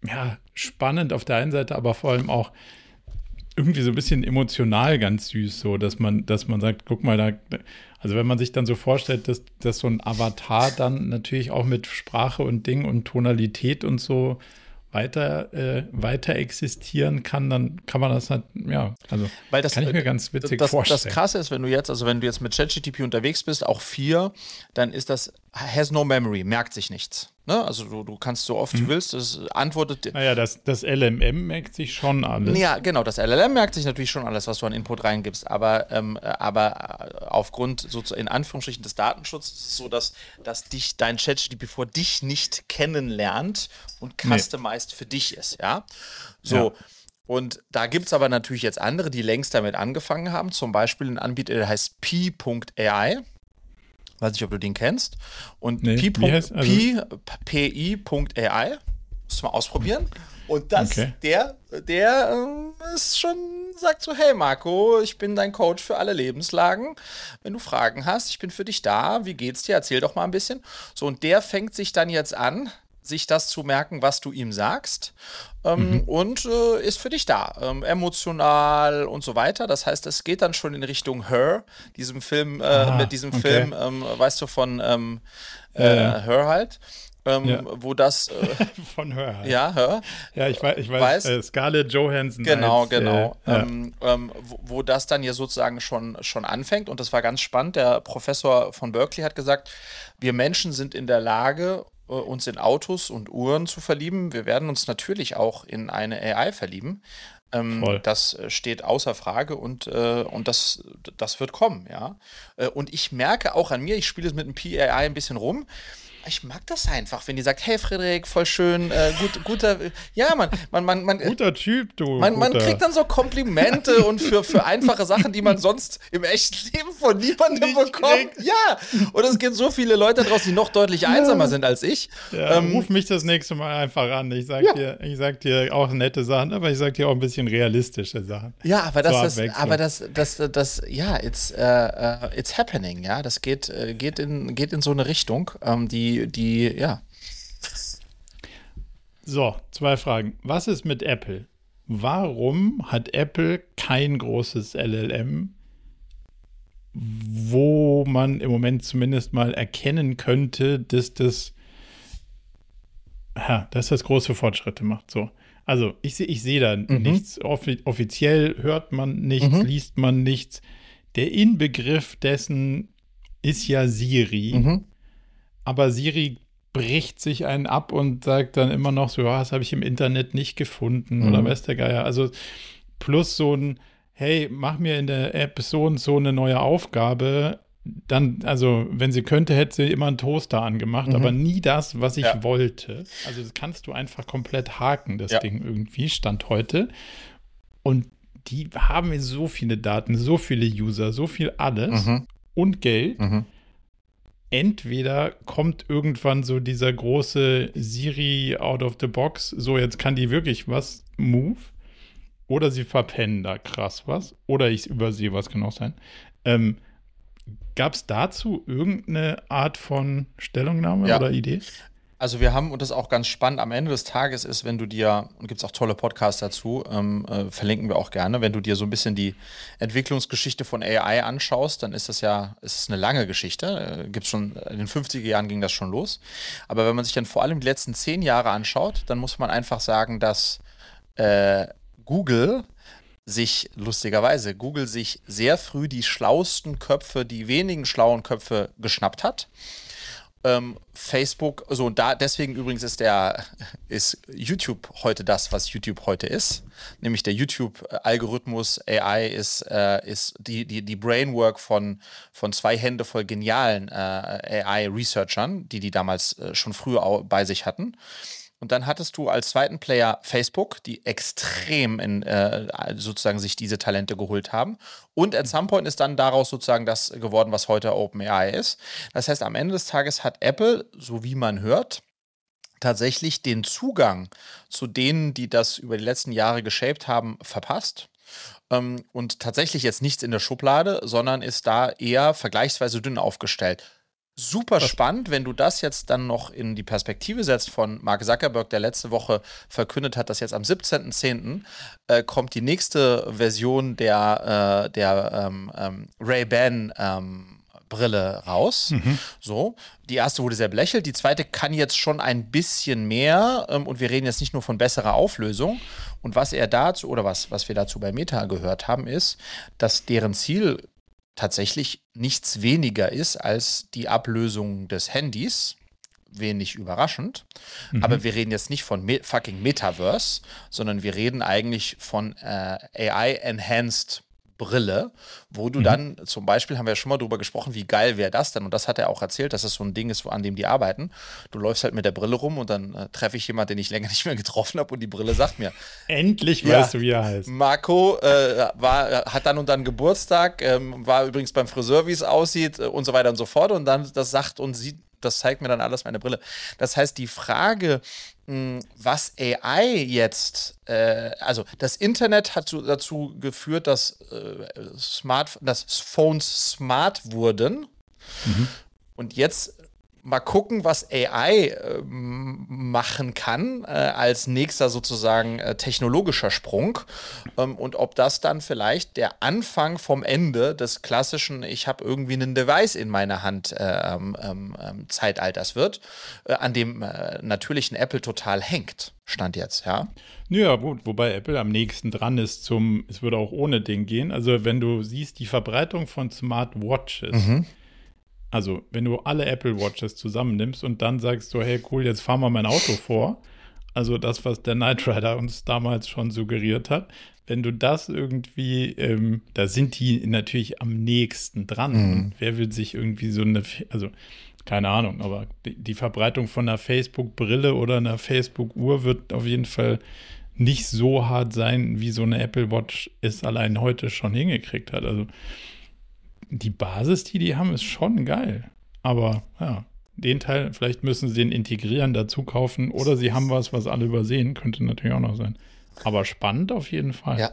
ja, spannend auf der einen Seite, aber vor allem auch irgendwie so ein bisschen emotional ganz süß, so dass man, dass man sagt, guck mal, da, also wenn man sich dann so vorstellt, dass, dass so ein Avatar dann natürlich auch mit Sprache und Ding und Tonalität und so weiter, äh, weiter existieren kann, dann kann man das halt, ja, also Weil das, kann ich mir ganz witzig das, vorstellen. Das Krasse ist, wenn du jetzt, also wenn du jetzt mit ChatGTP unterwegs bist, auch vier, dann ist das, has no memory, merkt sich nichts. Ne? Also du, du kannst so oft mhm. du willst, das antwortet. Naja, das, das LMM merkt sich schon alles. Ja, genau, das LLM merkt sich natürlich schon alles, was du an Input reingibst, aber, ähm, aber äh, aufgrund so in Anführungsstrichen des Datenschutzes ist es so, dass, dass dich dein ChatGPT vor dich nicht kennenlernt und customized nee. für dich ist, ja. So. Ja. Und da gibt es aber natürlich jetzt andere, die längst damit angefangen haben. Zum Beispiel ein Anbieter, der heißt P.ai. Weiß nicht, ob du den kennst. Und nee, pi.ai, musst du mal ausprobieren. Und das, okay. der, der äh, ist schon, sagt so, hey Marco, ich bin dein Coach für alle Lebenslagen. Wenn du Fragen hast, ich bin für dich da. Wie geht's dir? Erzähl doch mal ein bisschen. So, und der fängt sich dann jetzt an, sich das zu merken, was du ihm sagst ähm, mhm. und äh, ist für dich da, ähm, emotional und so weiter. Das heißt, es geht dann schon in Richtung Her, diesem Film, äh, ah, mit diesem okay. Film, ähm, weißt du, von ähm, äh, Her halt. Ähm, ja. wo das äh, von Her. Halt. Ja, Her. Ja, ich weiß, ich weiß, weiß äh, Scarlett Johansson. Genau, als, genau. Äh, ähm, ähm, wo, wo, das dann ja sozusagen schon, schon anfängt und das war ganz spannend. Der Professor von Berkeley hat gesagt, wir Menschen sind in der Lage, uns in Autos und Uhren zu verlieben. Wir werden uns natürlich auch in eine AI verlieben. Ähm, das äh, steht außer Frage und, äh, und das, das wird kommen, ja. Äh, und ich merke auch an mir, ich spiele es mit dem PAI ein bisschen rum ich mag das einfach, wenn die sagt, hey Frederik, voll schön, äh, gut, guter, ja, man, man, man, man guter Typ, du. Man, man kriegt dann so Komplimente und für, für einfache Sachen, die man sonst im echten Leben von niemandem Nicht bekommt. Kriegt. Ja, und es gibt so viele Leute draußen, die noch deutlich einsamer sind als ich. Ja, ähm, ruf mich das nächste Mal einfach an. Ich sag ja. dir, ich sag dir auch nette Sachen, aber ich sag dir auch ein bisschen realistische Sachen. Ja, aber das ist, aber das, das, das, ja, it's, uh, it's happening, ja, das geht, geht in, geht in so eine Richtung, ähm, die die, ja. So, zwei Fragen. Was ist mit Apple? Warum hat Apple kein großes LLM, wo man im Moment zumindest mal erkennen könnte, dass das, ja, dass das große Fortschritte macht? So. Also, ich, ich sehe da mhm. nichts. Offi offiziell hört man nichts, mhm. liest man nichts. Der Inbegriff dessen ist ja Siri. Mhm. Aber Siri bricht sich einen ab und sagt dann immer noch so, ja, das habe ich im Internet nicht gefunden mhm. oder weiß der Geier. Also plus so ein, hey, mach mir in der App so und so eine neue Aufgabe. Dann, also, wenn sie könnte, hätte sie immer einen Toaster angemacht, mhm. aber nie das, was ich ja. wollte. Also, das kannst du einfach komplett haken, das ja. Ding irgendwie, Stand heute. Und die haben so viele Daten, so viele User, so viel alles mhm. und Geld. Mhm. Entweder kommt irgendwann so dieser große Siri out of the box, so jetzt kann die wirklich was move. Oder sie verpennen da krass was. Oder ich übersehe was, kann auch sein. Ähm, Gab es dazu irgendeine Art von Stellungnahme ja. oder Idee? Also wir haben, und das ist auch ganz spannend, am Ende des Tages ist, wenn du dir, und gibt es auch tolle Podcasts dazu, ähm, äh, verlinken wir auch gerne, wenn du dir so ein bisschen die Entwicklungsgeschichte von AI anschaust, dann ist das ja, ist es eine lange Geschichte. Äh, gibt's schon, in den 50er Jahren ging das schon los. Aber wenn man sich dann vor allem die letzten zehn Jahre anschaut, dann muss man einfach sagen, dass äh, Google sich lustigerweise Google sich sehr früh die schlauesten Köpfe, die wenigen schlauen Köpfe geschnappt hat. Ähm, Facebook, so und da deswegen übrigens ist der ist YouTube heute das, was YouTube heute ist, nämlich der YouTube-Algorithmus AI ist äh, ist die die die Brainwork von von zwei Hände voll genialen äh, AI-Researchern, die die damals äh, schon früher bei sich hatten. Und dann hattest du als zweiten Player Facebook, die extrem in, äh, sozusagen sich diese Talente geholt haben. Und at some point ist dann daraus sozusagen das geworden, was heute OpenAI ist. Das heißt, am Ende des Tages hat Apple, so wie man hört, tatsächlich den Zugang zu denen, die das über die letzten Jahre geshaped haben, verpasst. Ähm, und tatsächlich jetzt nichts in der Schublade, sondern ist da eher vergleichsweise dünn aufgestellt super spannend, wenn du das jetzt dann noch in die Perspektive setzt von Mark Zuckerberg, der letzte Woche verkündet hat, dass jetzt am 17.10. Äh, kommt die nächste Version der, äh, der ähm, ähm, Ray-Ban ähm, Brille raus. Mhm. So, die erste wurde sehr belächelt, die zweite kann jetzt schon ein bisschen mehr ähm, und wir reden jetzt nicht nur von besserer Auflösung. Und was er dazu oder was, was wir dazu bei Meta gehört haben, ist, dass deren Ziel tatsächlich nichts weniger ist als die Ablösung des Handys. Wenig überraschend. Mhm. Aber wir reden jetzt nicht von Me fucking Metaverse, sondern wir reden eigentlich von äh, AI-enhanced Brille, wo du mhm. dann zum Beispiel, haben wir ja schon mal drüber gesprochen, wie geil wäre das denn? Und das hat er auch erzählt, dass es das so ein Ding ist, an dem die arbeiten. Du läufst halt mit der Brille rum und dann äh, treffe ich jemanden, den ich länger nicht mehr getroffen habe und die Brille sagt mir. Endlich ja, weißt du, wie er heißt. Marco äh, war, hat dann und dann Geburtstag, ähm, war übrigens beim Friseur, wie es aussieht äh, und so weiter und so fort. Und dann das sagt und sieht, das zeigt mir dann alles meine Brille. Das heißt, die Frage, was AI jetzt, äh, also das Internet hat zu, dazu geführt, dass, äh, Smart, dass Phones smart wurden. Mhm. Und jetzt mal gucken, was AI äh, machen kann äh, als nächster sozusagen äh, technologischer Sprung ähm, und ob das dann vielleicht der Anfang vom Ende des klassischen, ich habe irgendwie einen Device in meiner Hand äh, ähm, ähm, ähm, Zeitalters wird, äh, an dem äh, natürlichen Apple total hängt. Stand jetzt, ja. Ja, gut, wobei Apple am nächsten dran ist zum, es würde auch ohne Ding gehen. Also wenn du siehst, die Verbreitung von Smartwatches, mhm also, wenn du alle Apple Watches zusammennimmst und dann sagst so, hey cool, jetzt fahren wir mein Auto vor. Also das, was der Knight Rider uns damals schon suggeriert hat. Wenn du das irgendwie, ähm, da sind die natürlich am nächsten dran. Mhm. Und wer will sich irgendwie so eine, also keine Ahnung, aber die, die Verbreitung von einer Facebook-Brille oder einer Facebook-Uhr wird auf jeden Fall nicht so hart sein, wie so eine Apple Watch es allein heute schon hingekriegt hat. Also die Basis, die die haben, ist schon geil. Aber ja, den Teil, vielleicht müssen sie den integrieren, dazu kaufen oder sie haben was, was alle übersehen, könnte natürlich auch noch sein. Aber spannend auf jeden Fall. Ja,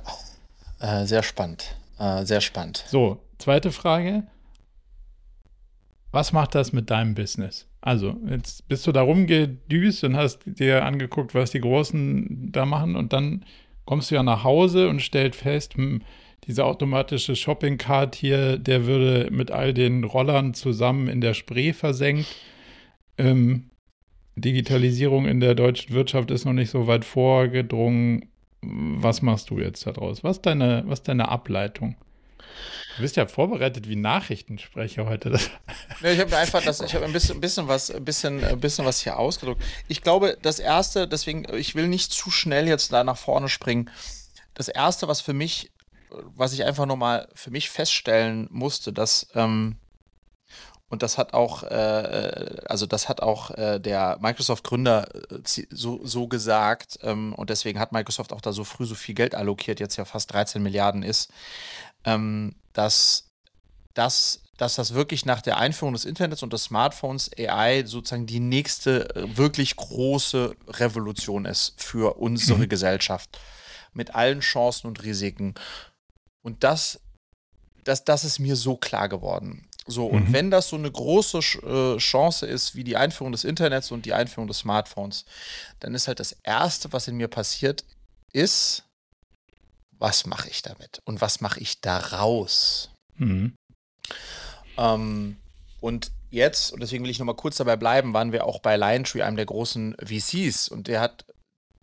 äh, sehr spannend. Äh, sehr spannend. So, zweite Frage. Was macht das mit deinem Business? Also, jetzt bist du da rumgedüst und hast dir angeguckt, was die Großen da machen und dann kommst du ja nach Hause und stellst fest, hm, dieser automatische Shopping-Cart hier, der würde mit all den Rollern zusammen in der Spree versenkt. Ähm, Digitalisierung in der deutschen Wirtschaft ist noch nicht so weit vorgedrungen. Was machst du jetzt daraus? Was ist deine, was ist deine Ableitung? Du bist ja vorbereitet wie Nachrichtensprecher heute. Ja, ich habe einfach das, ich habe ein bisschen, bisschen was, ein bisschen, ein bisschen was hier ausgedruckt. Ich glaube, das erste, deswegen, ich will nicht zu schnell jetzt da nach vorne springen. Das erste, was für mich, was ich einfach nochmal für mich feststellen musste, dass ähm, und das hat auch, äh, also das hat auch äh, der Microsoft-Gründer äh, so, so gesagt. Ähm, und deswegen hat Microsoft auch da so früh so viel Geld allokiert, jetzt ja fast 13 Milliarden ist, ähm, dass, dass, dass das wirklich nach der Einführung des Internets und des Smartphones AI sozusagen die nächste äh, wirklich große Revolution ist für unsere mhm. Gesellschaft. Mit allen Chancen und Risiken. Und das, das, das ist mir so klar geworden. So, und mhm. wenn das so eine große äh, Chance ist wie die Einführung des Internets und die Einführung des Smartphones, dann ist halt das Erste, was in mir passiert, ist, was mache ich damit und was mache ich daraus? Mhm. Ähm, und jetzt, und deswegen will ich nochmal kurz dabei bleiben, waren wir auch bei Liontree, einem der großen VCs, und der hat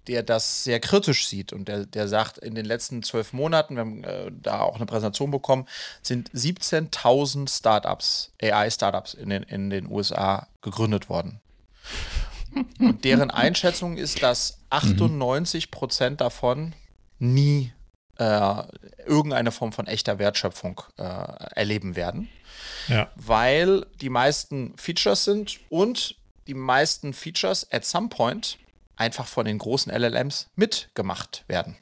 der das sehr kritisch sieht und der, der sagt, in den letzten zwölf Monaten, wir haben äh, da auch eine Präsentation bekommen, sind 17.000 Startups, AI-Startups in den, in den USA gegründet worden. Und deren Einschätzung ist, dass 98 Prozent davon nie äh, irgendeine Form von echter Wertschöpfung äh, erleben werden. Ja. Weil die meisten Features sind und die meisten Features at some point einfach von den großen LLMs mitgemacht werden.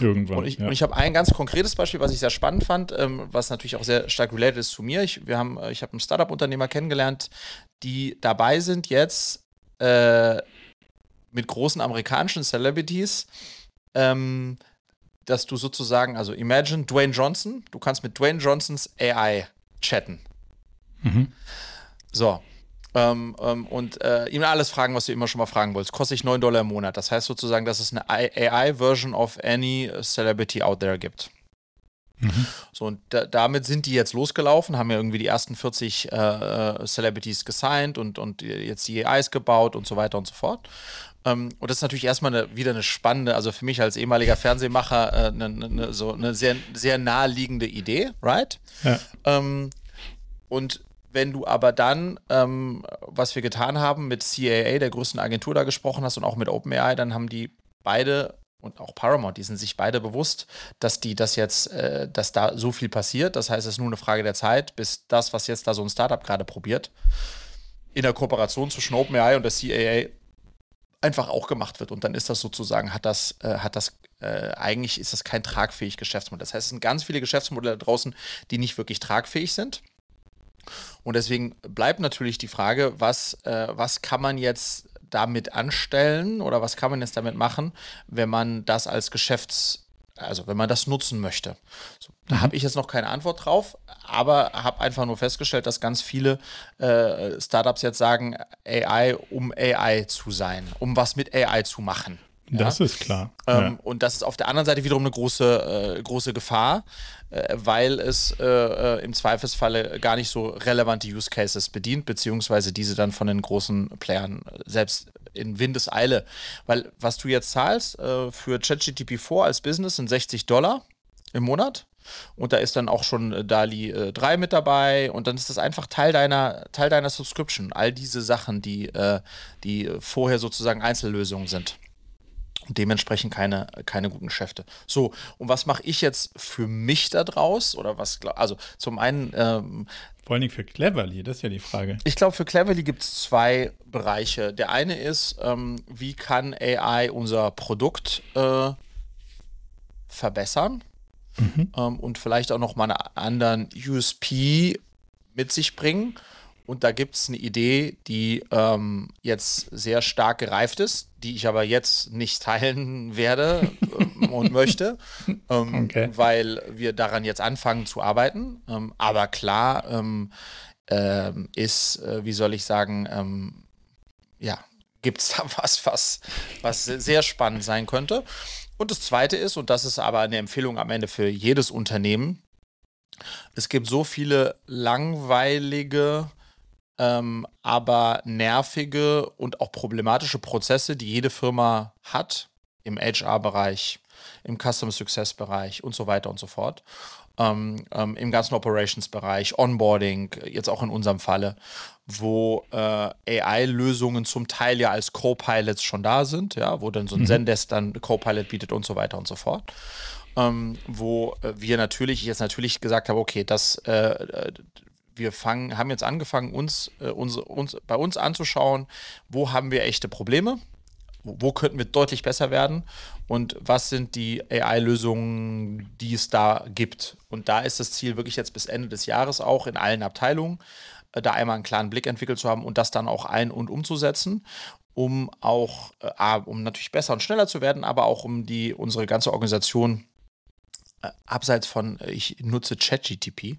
Irgendwann. Und ich, ja. ich habe ein ganz konkretes Beispiel, was ich sehr spannend fand, ähm, was natürlich auch sehr stark related ist zu mir. Ich, wir haben, äh, ich habe einen Startup-Unternehmer kennengelernt, die dabei sind jetzt äh, mit großen amerikanischen Celebrities, ähm, dass du sozusagen, also imagine Dwayne Johnson, du kannst mit Dwayne Johnsons AI chatten. Mhm. So, ähm, ähm, und äh, ihm alles fragen, was du immer schon mal fragen wolltest. Kostet ich 9 Dollar im Monat. Das heißt sozusagen, dass es eine AI-Version of any Celebrity out there gibt. Mhm. So, und da, damit sind die jetzt losgelaufen, haben ja irgendwie die ersten 40 äh, äh, Celebrities gesigned und, und jetzt die AIs gebaut und so weiter und so fort. Ähm, und das ist natürlich erstmal eine, wieder eine spannende, also für mich als ehemaliger Fernsehmacher, äh, eine, eine, so eine sehr, sehr naheliegende Idee, right? Ja. Ähm, und wenn du aber dann, ähm, was wir getan haben, mit CAA, der größten Agentur, da gesprochen hast und auch mit OpenAI, dann haben die beide und auch Paramount, die sind sich beide bewusst, dass die das jetzt, äh, dass da so viel passiert. Das heißt, es ist nur eine Frage der Zeit, bis das, was jetzt da so ein Startup gerade probiert, in der Kooperation zwischen OpenAI und der CAA einfach auch gemacht wird. Und dann ist das sozusagen, hat das, äh, hat das äh, eigentlich ist das kein tragfähiges Geschäftsmodell. Das heißt, es sind ganz viele Geschäftsmodelle draußen, die nicht wirklich tragfähig sind. Und deswegen bleibt natürlich die Frage, was, äh, was kann man jetzt damit anstellen oder was kann man jetzt damit machen, wenn man das als Geschäfts, also wenn man das nutzen möchte. So, da mhm. habe ich jetzt noch keine Antwort drauf, aber habe einfach nur festgestellt, dass ganz viele äh, Startups jetzt sagen, AI, um AI zu sein, um was mit AI zu machen. Das ist klar. Ähm, ja. Und das ist auf der anderen Seite wiederum eine große, äh, große Gefahr, äh, weil es äh, äh, im Zweifelsfalle gar nicht so relevante Use Cases bedient, beziehungsweise diese dann von den großen Playern selbst in Windeseile. Weil was du jetzt zahlst äh, für ChatGTP 4 als Business sind 60 Dollar im Monat. Und da ist dann auch schon DALI äh, 3 mit dabei und dann ist das einfach Teil deiner, Teil deiner Subscription. All diese Sachen, die, äh, die vorher sozusagen Einzellösungen sind dementsprechend keine, keine guten Geschäfte. So, und was mache ich jetzt für mich da draus? Oder was, also zum einen. Ähm, Vor allen Dingen für Cleverly, das ist ja die Frage. Ich glaube, für Cleverly gibt es zwei Bereiche. Der eine ist, ähm, wie kann AI unser Produkt äh, verbessern? Mhm. Ähm, und vielleicht auch noch mal einen anderen USP mit sich bringen. Und da gibt es eine Idee, die ähm, jetzt sehr stark gereift ist, die ich aber jetzt nicht teilen werde ähm, und möchte, ähm, okay. weil wir daran jetzt anfangen zu arbeiten. Ähm, aber klar ähm, ähm, ist, äh, wie soll ich sagen, ja, gibt es da was, was, was sehr spannend sein könnte. Und das Zweite ist, und das ist aber eine Empfehlung am Ende für jedes Unternehmen, es gibt so viele langweilige ähm, aber nervige und auch problematische Prozesse, die jede Firma hat, im HR-Bereich, im Customer Success Bereich und so weiter und so fort. Ähm, ähm, Im ganzen Operations-Bereich, Onboarding, jetzt auch in unserem Falle, wo äh, AI-Lösungen zum Teil ja als Co-Pilots schon da sind, ja, wo dann so ein mhm. Zendesk dann Co-Pilot bietet und so weiter und so fort. Ähm, wo äh, wir natürlich jetzt natürlich gesagt haben, okay, das äh, äh wir fangen, haben jetzt angefangen, uns, äh, uns, uns, bei uns anzuschauen, wo haben wir echte Probleme, wo könnten wir deutlich besser werden und was sind die AI-Lösungen, die es da gibt. Und da ist das Ziel wirklich jetzt bis Ende des Jahres auch in allen Abteilungen, äh, da einmal einen klaren Blick entwickelt zu haben und das dann auch ein- und umzusetzen um auch, äh, um natürlich besser und schneller zu werden, aber auch um die unsere ganze Organisation abseits von, äh, ich nutze ChatGTP,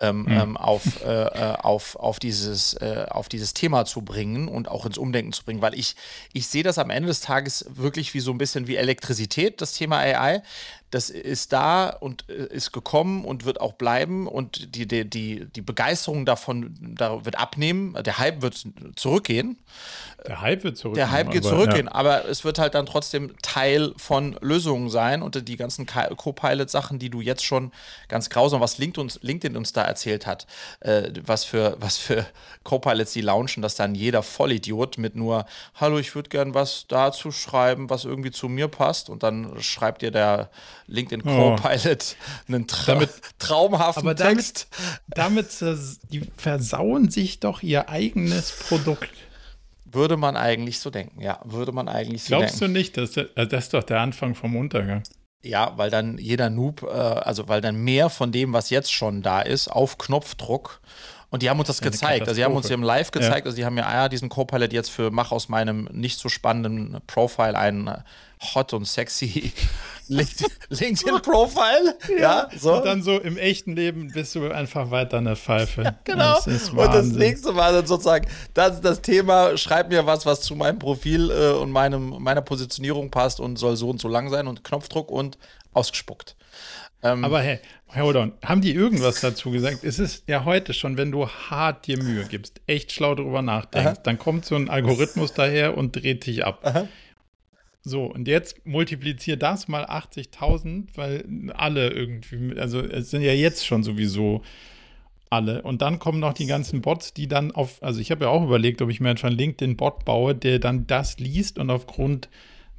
ähm, mhm. ähm, auf, äh, äh, auf, auf, dieses, äh, auf dieses Thema zu bringen und auch ins Umdenken zu bringen, weil ich, ich sehe das am Ende des Tages wirklich wie so ein bisschen wie Elektrizität, das Thema AI. Das ist da und ist gekommen und wird auch bleiben und die, die, die, die Begeisterung davon da wird abnehmen, der Hype wird zurückgehen. Der Hype wird zurückgehen. Der Hype geht aber, zurückgehen, ja. aber es wird halt dann trotzdem Teil von Lösungen sein und die ganzen Co-Pilot-Sachen, die du jetzt schon ganz grausam, was LinkedIn uns, LinkedIn uns da erzählt hat, äh, was für, was für Co-Pilots die launchen, dass dann jeder Vollidiot mit nur, hallo, ich würde gern was dazu schreiben, was irgendwie zu mir passt und dann schreibt dir der LinkedIn. Co-Pilot oh. einen Tra damit, traumhaften aber damit, Text. Damit die versauen sich doch ihr eigenes Produkt. Würde man eigentlich so denken, ja, würde man eigentlich so Glaubst denken. Glaubst du nicht, dass das, das ist doch der Anfang vom Untergang? Ja, weil dann jeder Noob, äh, also weil dann mehr von dem, was jetzt schon da ist, auf Knopfdruck. Und die haben uns das gezeigt. Also, die haben uns im Live gezeigt. Ja. Also, die haben mir ja, ah, diesen Copilot jetzt für Mach aus meinem nicht so spannenden Profile einen hot und sexy LinkedIn-Profile. ja, ja, so. Und dann so im echten Leben bist du einfach weiter eine Pfeife. Ja, genau. Das und das nächste Mal dann sozusagen, das ist das Thema, schreib mir was, was zu meinem Profil äh, und meinem, meiner Positionierung passt und soll so und so lang sein und Knopfdruck und ausgespuckt. Ähm, Aber hey, hold on, haben die irgendwas dazu gesagt? Es ist ja heute schon, wenn du hart dir Mühe gibst, echt schlau darüber nachdenkst, Aha. dann kommt so ein Algorithmus daher und dreht dich ab. Aha. So, und jetzt multipliziere das mal 80.000, weil alle irgendwie, also es sind ja jetzt schon sowieso alle. Und dann kommen noch die ganzen Bots, die dann auf, also ich habe ja auch überlegt, ob ich mir einfach einen LinkedIn-Bot baue, der dann das liest und aufgrund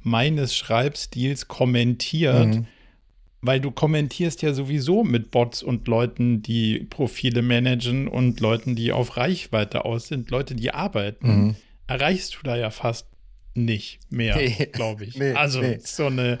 meines Schreibstils kommentiert. Mhm. Weil du kommentierst ja sowieso mit Bots und Leuten, die Profile managen und Leuten, die auf Reichweite aus sind, Leute, die arbeiten. Mhm. Erreichst du da ja fast nicht mehr, nee. glaube ich. Nee, also nee. so eine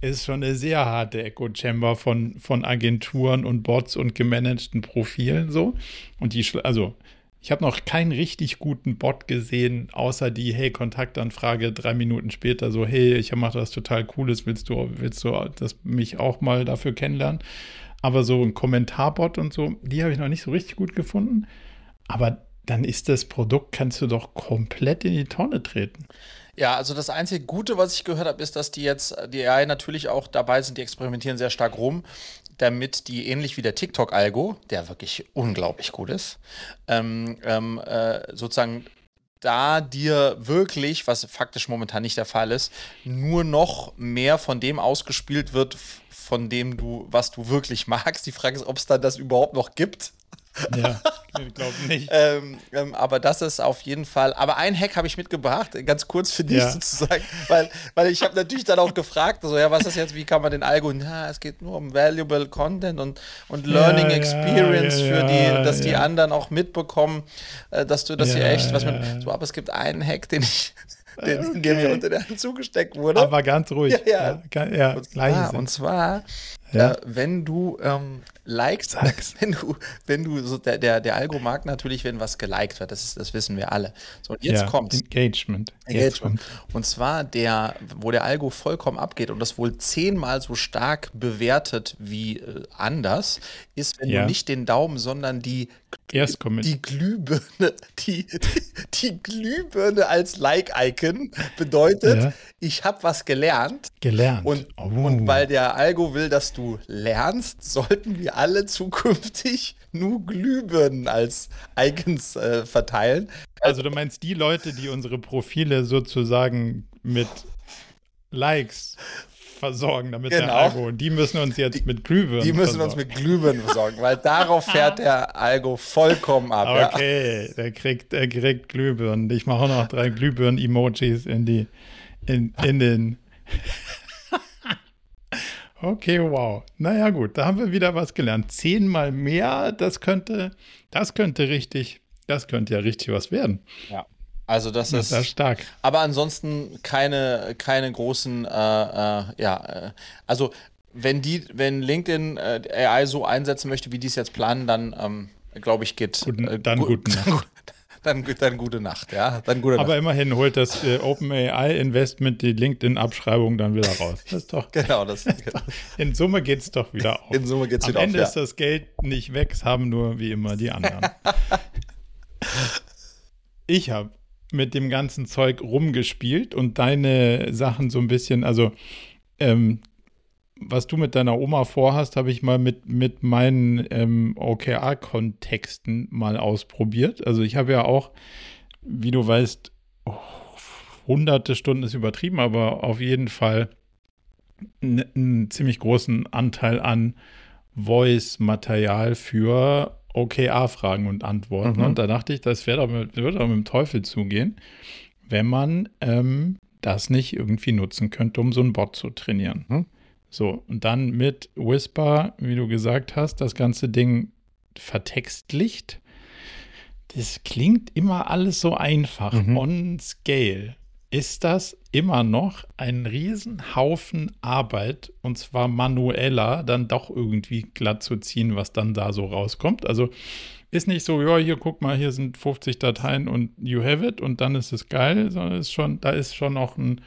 ist schon eine sehr harte Echo Chamber von, von Agenturen und Bots und gemanagten Profilen so. Und die, also ich habe noch keinen richtig guten Bot gesehen, außer die, hey, Kontaktanfrage drei Minuten später, so, hey, ich mache das total Cooles, willst du, willst du das, mich auch mal dafür kennenlernen? Aber so ein Kommentarbot und so, die habe ich noch nicht so richtig gut gefunden. Aber dann ist das Produkt, kannst du doch komplett in die Tonne treten. Ja, also das einzige Gute, was ich gehört habe, ist, dass die jetzt, die AI natürlich auch dabei sind, die experimentieren sehr stark rum, damit die ähnlich wie der TikTok-Algo, der wirklich unglaublich gut ist, ähm, ähm, äh, sozusagen da dir wirklich, was faktisch momentan nicht der Fall ist, nur noch mehr von dem ausgespielt wird, von dem du, was du wirklich magst. Die Frage ist, ob es dann das überhaupt noch gibt. Ja, ich glaube nicht. ähm, ähm, aber das ist auf jeden Fall. Aber ein Hack habe ich mitgebracht, ganz kurz für dich ja. sozusagen, weil, weil ich habe natürlich dann auch gefragt, so ja, was ist jetzt, wie kann man den Algo? Ja, es geht nur um valuable Content und, und Learning ja, Experience für die, dass die anderen auch mitbekommen, äh, dass du, dass sie echt was mit. So, aber es gibt einen Hack, den ich den, okay. der mir unter der Hand zugesteckt wurde. Aber ganz ruhig. Ja, ja. ja, und, zwar, und zwar, ja. Äh, wenn du ähm, likest, Sag's. wenn du, wenn du so der, der, der Algo mag natürlich, wenn was geliked wird, das, ist, das wissen wir alle. So, und jetzt ja, kommt Engagement. Engagement. Und zwar der, wo der Algo vollkommen abgeht und das wohl zehnmal so stark bewertet wie äh, anders, ist, wenn ja. du nicht den Daumen, sondern die, die Glühbirne, die, die, die Glühbirne als Like-Icon bedeutet, ja. ich habe was gelernt. Gelernt. Und, oh. und weil der Algo will, dass du lernst, sollten wir alle zukünftig nur Glühbirnen als Icons äh, verteilen. Also du meinst die Leute, die unsere Profile sozusagen mit Likes versorgen, damit Genau. der Algo. Und die müssen uns jetzt mit Glühbirnen Die müssen uns versorgen. mit Glühbirnen versorgen, weil darauf fährt der Algo vollkommen ab. Ja. Okay, der kriegt, der kriegt Glühbirnen. Ich mache noch drei Glühbirnen-Emojis in die, in, in den. Okay, wow. Naja, gut, da haben wir wieder was gelernt. Zehnmal mehr, das könnte, das könnte richtig, das könnte ja richtig was werden. Ja. Also das Das ist ist. stark. Aber ansonsten keine, keine großen, äh, äh, ja, äh, also wenn die, wenn LinkedIn äh, AI so einsetzen möchte, wie die es jetzt planen, dann ähm, glaube ich, geht Guten- äh, dann gu- gute Nacht. Dann, dann, gute Nacht, ja. Dann gute Aber Nacht. immerhin holt das äh, OpenAI-Investment die LinkedIn-Abschreibung dann wieder raus. Das ist doch, Genau, das. in Summe geht es doch wieder auf. In Summe geht's Am wieder auf, Ende ja. ist das Geld nicht weg, es haben nur wie immer die anderen. ich habe mit dem ganzen Zeug rumgespielt und deine Sachen so ein bisschen, also ähm, was du mit deiner Oma vorhast, habe ich mal mit, mit meinen ähm, OKR-Kontexten mal ausprobiert. Also ich habe ja auch, wie du weißt, oh, hunderte Stunden ist übertrieben, aber auf jeden Fall einen ziemlich großen Anteil an Voice-Material für OKR-Fragen und Antworten. Mhm. Und da dachte ich, das wäre doch mit, würde doch mit dem Teufel zugehen, wenn man ähm, das nicht irgendwie nutzen könnte, um so einen Bot zu trainieren. Mhm. So, und dann mit Whisper, wie du gesagt hast, das ganze Ding vertextlicht. Das klingt immer alles so einfach. Mhm. On scale ist das immer noch ein Riesenhaufen Arbeit und zwar manueller dann doch irgendwie glatt zu ziehen, was dann da so rauskommt. Also ist nicht so, ja, hier guck mal, hier sind 50 Dateien und you have it und dann ist es geil, sondern ist schon, da ist schon noch ein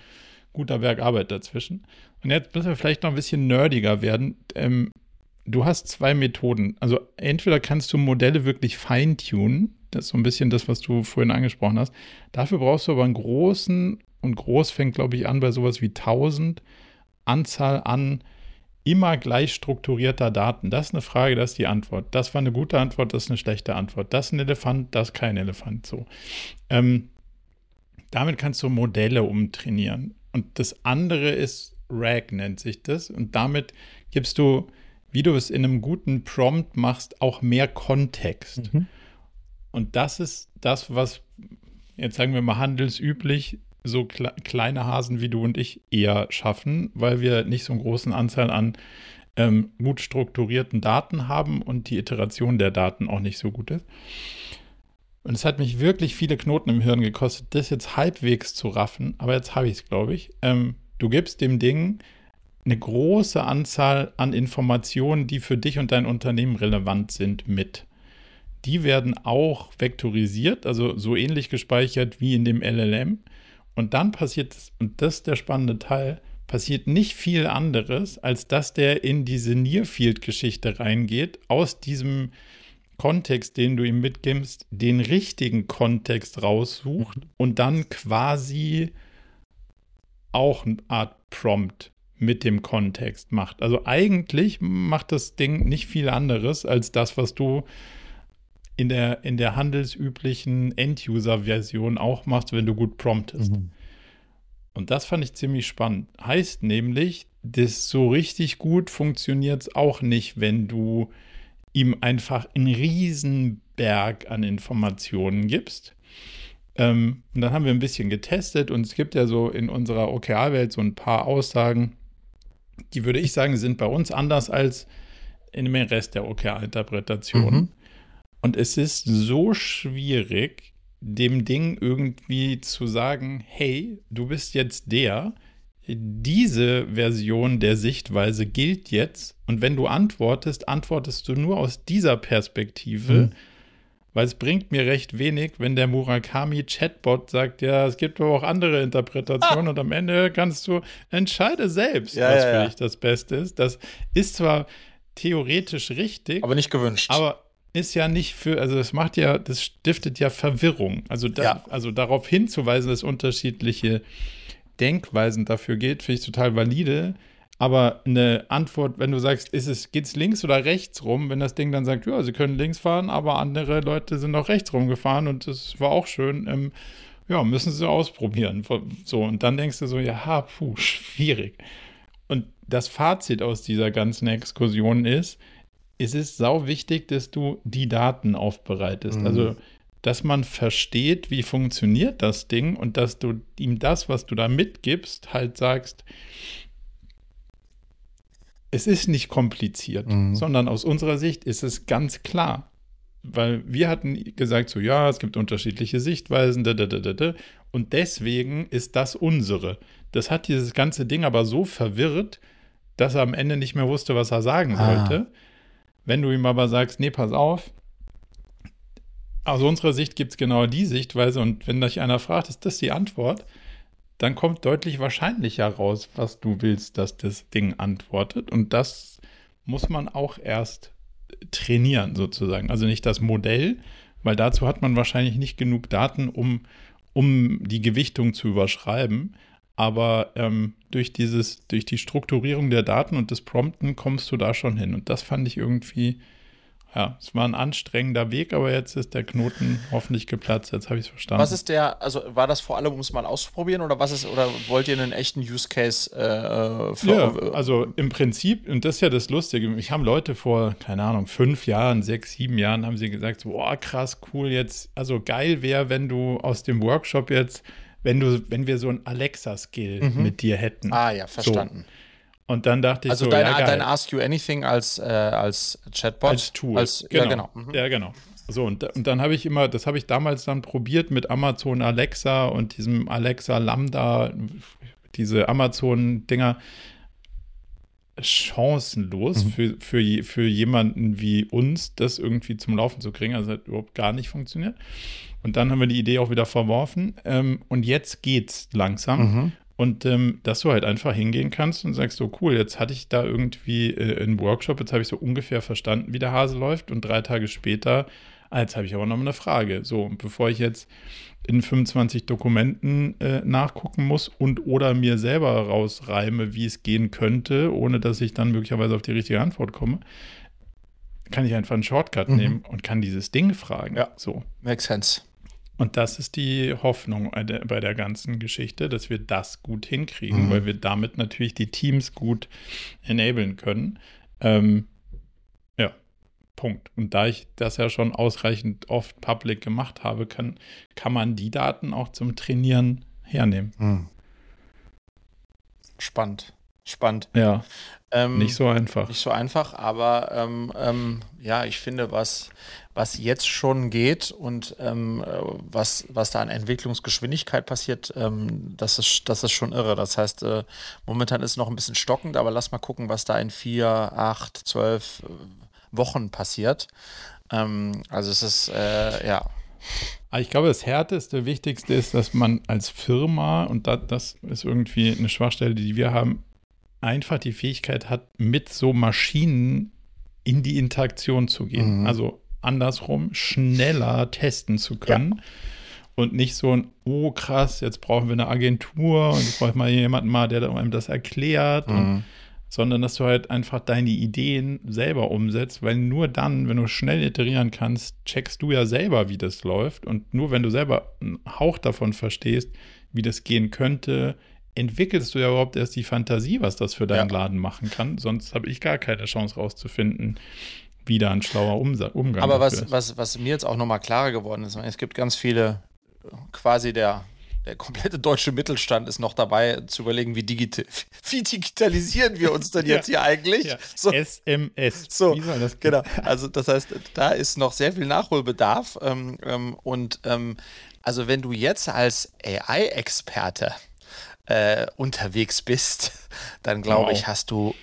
guter Berg Arbeit dazwischen. Und jetzt müssen wir vielleicht noch ein bisschen nerdiger werden. Ähm, du hast zwei Methoden. Also entweder kannst du Modelle wirklich feintunen, das ist so ein bisschen das, was du vorhin angesprochen hast. Dafür brauchst du aber einen großen, und groß fängt, glaube ich, an bei sowas wie 1000 Anzahl an immer gleich strukturierter Daten. Das ist eine Frage, das ist die Antwort. Das war eine gute Antwort, das ist eine schlechte Antwort. Das ist ein Elefant, das ist kein Elefant. So. Ähm, damit kannst du Modelle umtrainieren. Und das andere ist RAG, nennt sich das. Und damit gibst du, wie du es in einem guten Prompt machst, auch mehr Kontext. Und das ist das, was jetzt sagen wir mal handelsüblich so kle kleine Hasen wie du und ich eher schaffen, weil wir nicht so einen großen Anzahl an ähm, gut strukturierten Daten haben und die Iteration der Daten auch nicht so gut ist. Und es hat mich wirklich viele Knoten im Hirn gekostet, das jetzt halbwegs zu raffen, aber jetzt habe ich es, glaube ich. Ähm, du gibst dem Ding eine große Anzahl an Informationen, die für dich und dein Unternehmen relevant sind, mit. Die werden auch vektorisiert, also so ähnlich gespeichert wie in dem LLM. Und dann passiert, und das ist der spannende Teil, passiert nicht viel anderes, als dass der in diese Nearfield-Geschichte reingeht, aus diesem Kontext, den du ihm mitgibst, den richtigen Kontext raussucht und dann quasi auch eine Art Prompt mit dem Kontext macht. Also eigentlich macht das Ding nicht viel anderes als das, was du in der, in der handelsüblichen End-User-Version auch machst, wenn du gut promptest. Und das fand ich ziemlich spannend. Heißt nämlich, das so richtig gut funktioniert es auch nicht, wenn du ihm einfach einen Riesenberg an Informationen gibst. Ähm, und dann haben wir ein bisschen getestet und es gibt ja so in unserer OKR-Welt so ein paar Aussagen, die würde ich sagen, sind bei uns anders als in dem Rest der OKR-Interpretation. Mhm. Und es ist so schwierig, dem Ding irgendwie zu sagen, hey, du bist jetzt der, diese Version der Sichtweise gilt jetzt. Und wenn du antwortest, antwortest du nur aus dieser Perspektive, Mhm. Weil es bringt mir recht wenig, wenn der Murakami-Chatbot sagt, ja, es gibt aber auch andere Interpretationen und am Ende kannst du entscheide selbst, Ja, was ja, für ja. dich das Beste ist. Das ist zwar theoretisch richtig, Aber nicht gewünscht. aber ist ja nicht für, also das macht ja, das stiftet ja Verwirrung. Also, da, also darauf hinzuweisen, dass unterschiedliche Denkweisen dafür geht, finde ich total valide. Aber eine Antwort, wenn du sagst, ist es, geht's links oder rechts rum, wenn das Ding dann sagt, ja, sie können links fahren, aber andere Leute sind auch rechts rumgefahren und das war auch schön, ähm, ja, müssen sie ausprobieren. So, und dann denkst du so, ja, puh, schwierig. und das Fazit aus dieser ganzen Exkursion ist, es ist sau wichtig, dass du die Daten aufbereitest. Mhm. Also, dass man versteht, wie funktioniert das Ding und dass du ihm das, was du da mitgibst, halt sagst, es ist nicht kompliziert, mhm. sondern aus unserer Sicht ist es ganz klar. Weil wir hatten gesagt, so ja, es gibt unterschiedliche Sichtweisen, da, da, da, da, und deswegen ist das unsere. Das hat dieses ganze Ding aber so verwirrt, dass er am Ende nicht mehr wusste, was er sagen ah. wollte. Wenn du ihm aber sagst, nee, pass auf, aus unserer Sicht gibt es genau die Sichtweise und wenn dich einer fragt, ist das die Antwort, dann kommt deutlich wahrscheinlicher raus, was du willst, dass das Ding antwortet. Und das muss man auch erst trainieren, sozusagen. Also nicht das Modell, weil dazu hat man wahrscheinlich nicht genug Daten, um, um die Gewichtung zu überschreiben. Aber ähm, durch dieses, durch die Strukturierung der Daten und das Prompten kommst du da schon hin. Und das fand ich irgendwie ja, es war ein anstrengender Weg, aber jetzt ist der Knoten hoffentlich geplatzt. Jetzt habe ich es verstanden. Was ist der, also war das vor allem, um es mal auszuprobieren oder was ist, oder wollt ihr einen echten Use Case äh, für, Ja, also im Prinzip, und das ist ja das Lustige, mich haben Leute vor, keine Ahnung, fünf Jahren, sechs, sieben Jahren, haben sie gesagt, boah, krass, cool, jetzt, also geil wäre, wenn du aus dem Workshop jetzt, wenn du, wenn wir so ein Alexa-Skill mhm. mit dir hätten. Ah ja, verstanden. So. Und dann dachte ich also so, dein, ja, dein Ask You Anything als, äh, als Chatbot? Als Tool. Als, genau. Ja, genau. Mhm. Ja, genau. So, und, und dann habe ich immer, das habe ich damals dann probiert mit Amazon Alexa und diesem Alexa Lambda, diese Amazon-Dinger. Chancenlos mhm. für, für, für jemanden wie uns, das irgendwie zum Laufen zu kriegen. Also hat überhaupt gar nicht funktioniert. Und dann haben wir die Idee auch wieder verworfen. Ähm, und jetzt geht's langsam. Mhm. Und ähm, dass du halt einfach hingehen kannst und sagst so, cool, jetzt hatte ich da irgendwie äh, einen Workshop, jetzt habe ich so ungefähr verstanden, wie der Hase läuft. Und drei Tage später, ah, jetzt habe ich aber noch eine Frage. So, und bevor ich jetzt in 25 Dokumenten äh, nachgucken muss und oder mir selber rausreime, wie es gehen könnte, ohne dass ich dann möglicherweise auf die richtige Antwort komme, kann ich einfach einen Shortcut mhm. nehmen und kann dieses Ding fragen. Ja, so. Makes sense. Und das ist die Hoffnung bei der ganzen Geschichte, dass wir das gut hinkriegen, mhm. weil wir damit natürlich die Teams gut enablen können. Ähm, ja, Punkt. Und da ich das ja schon ausreichend oft public gemacht habe, kann, kann man die Daten auch zum Trainieren hernehmen. Mhm. Spannend. Spannend. Ja. Ähm, nicht so einfach. Nicht so einfach, aber ähm, ähm, ja, ich finde, was, was jetzt schon geht und ähm, was, was da an Entwicklungsgeschwindigkeit passiert, ähm, das, ist, das ist schon irre. Das heißt, äh, momentan ist es noch ein bisschen stockend, aber lass mal gucken, was da in vier, acht, zwölf äh, Wochen passiert. Ähm, also es ist, äh, ja. Ich glaube, das Härteste, Wichtigste ist, dass man als Firma, und das ist irgendwie eine Schwachstelle, die wir haben, einfach die Fähigkeit hat, mit so Maschinen in die Interaktion zu gehen. Mhm. Also andersrum schneller testen zu können. Ja. Und nicht so ein, oh krass, jetzt brauchen wir eine Agentur und jetzt braucht mal jemanden mal, der einem das erklärt. Mhm. Und, sondern dass du halt einfach deine Ideen selber umsetzt, weil nur dann, wenn du schnell iterieren kannst, checkst du ja selber, wie das läuft. Und nur wenn du selber einen Hauch davon verstehst, wie das gehen könnte, entwickelst du ja überhaupt erst die Fantasie, was das für deinen ja. Laden machen kann. Sonst habe ich gar keine Chance rauszufinden, wieder ein schlauer Umgang. Aber was, was, was mir jetzt auch nochmal klarer geworden ist, es gibt ganz viele, quasi der, der komplette deutsche Mittelstand ist noch dabei zu überlegen, wie, digita wie digitalisieren wir uns denn jetzt ja, hier eigentlich? Ja. So. SMS. So, genau. Also das heißt, da ist noch sehr viel Nachholbedarf. Ähm, ähm, und ähm, also wenn du jetzt als AI-Experte äh, unterwegs bist, dann glaube wow. ich, hast du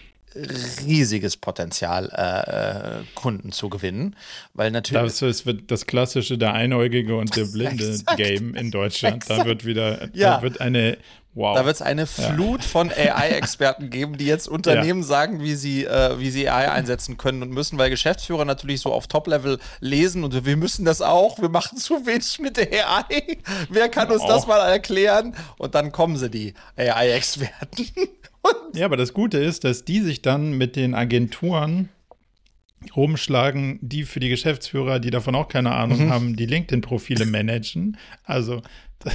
riesiges Potenzial, äh, äh, Kunden zu gewinnen. Weil natürlich. Das ist das klassische der Einäugige und der Blinde Game in Deutschland. Exakt. Da wird wieder, ja. da wird eine Wow. Da wird es eine Flut ja. von AI-Experten geben, die jetzt Unternehmen ja. sagen, wie sie, äh, wie sie AI einsetzen können und müssen, weil Geschäftsführer natürlich so auf Top-Level lesen und wir müssen das auch, wir machen zu wenig mit der AI. Wer kann uns auch. das mal erklären? Und dann kommen sie, die AI-Experten. ja, aber das Gute ist, dass die sich dann mit den Agenturen rumschlagen, die für die Geschäftsführer, die davon auch keine Ahnung mhm. haben, die LinkedIn-Profile managen. Also das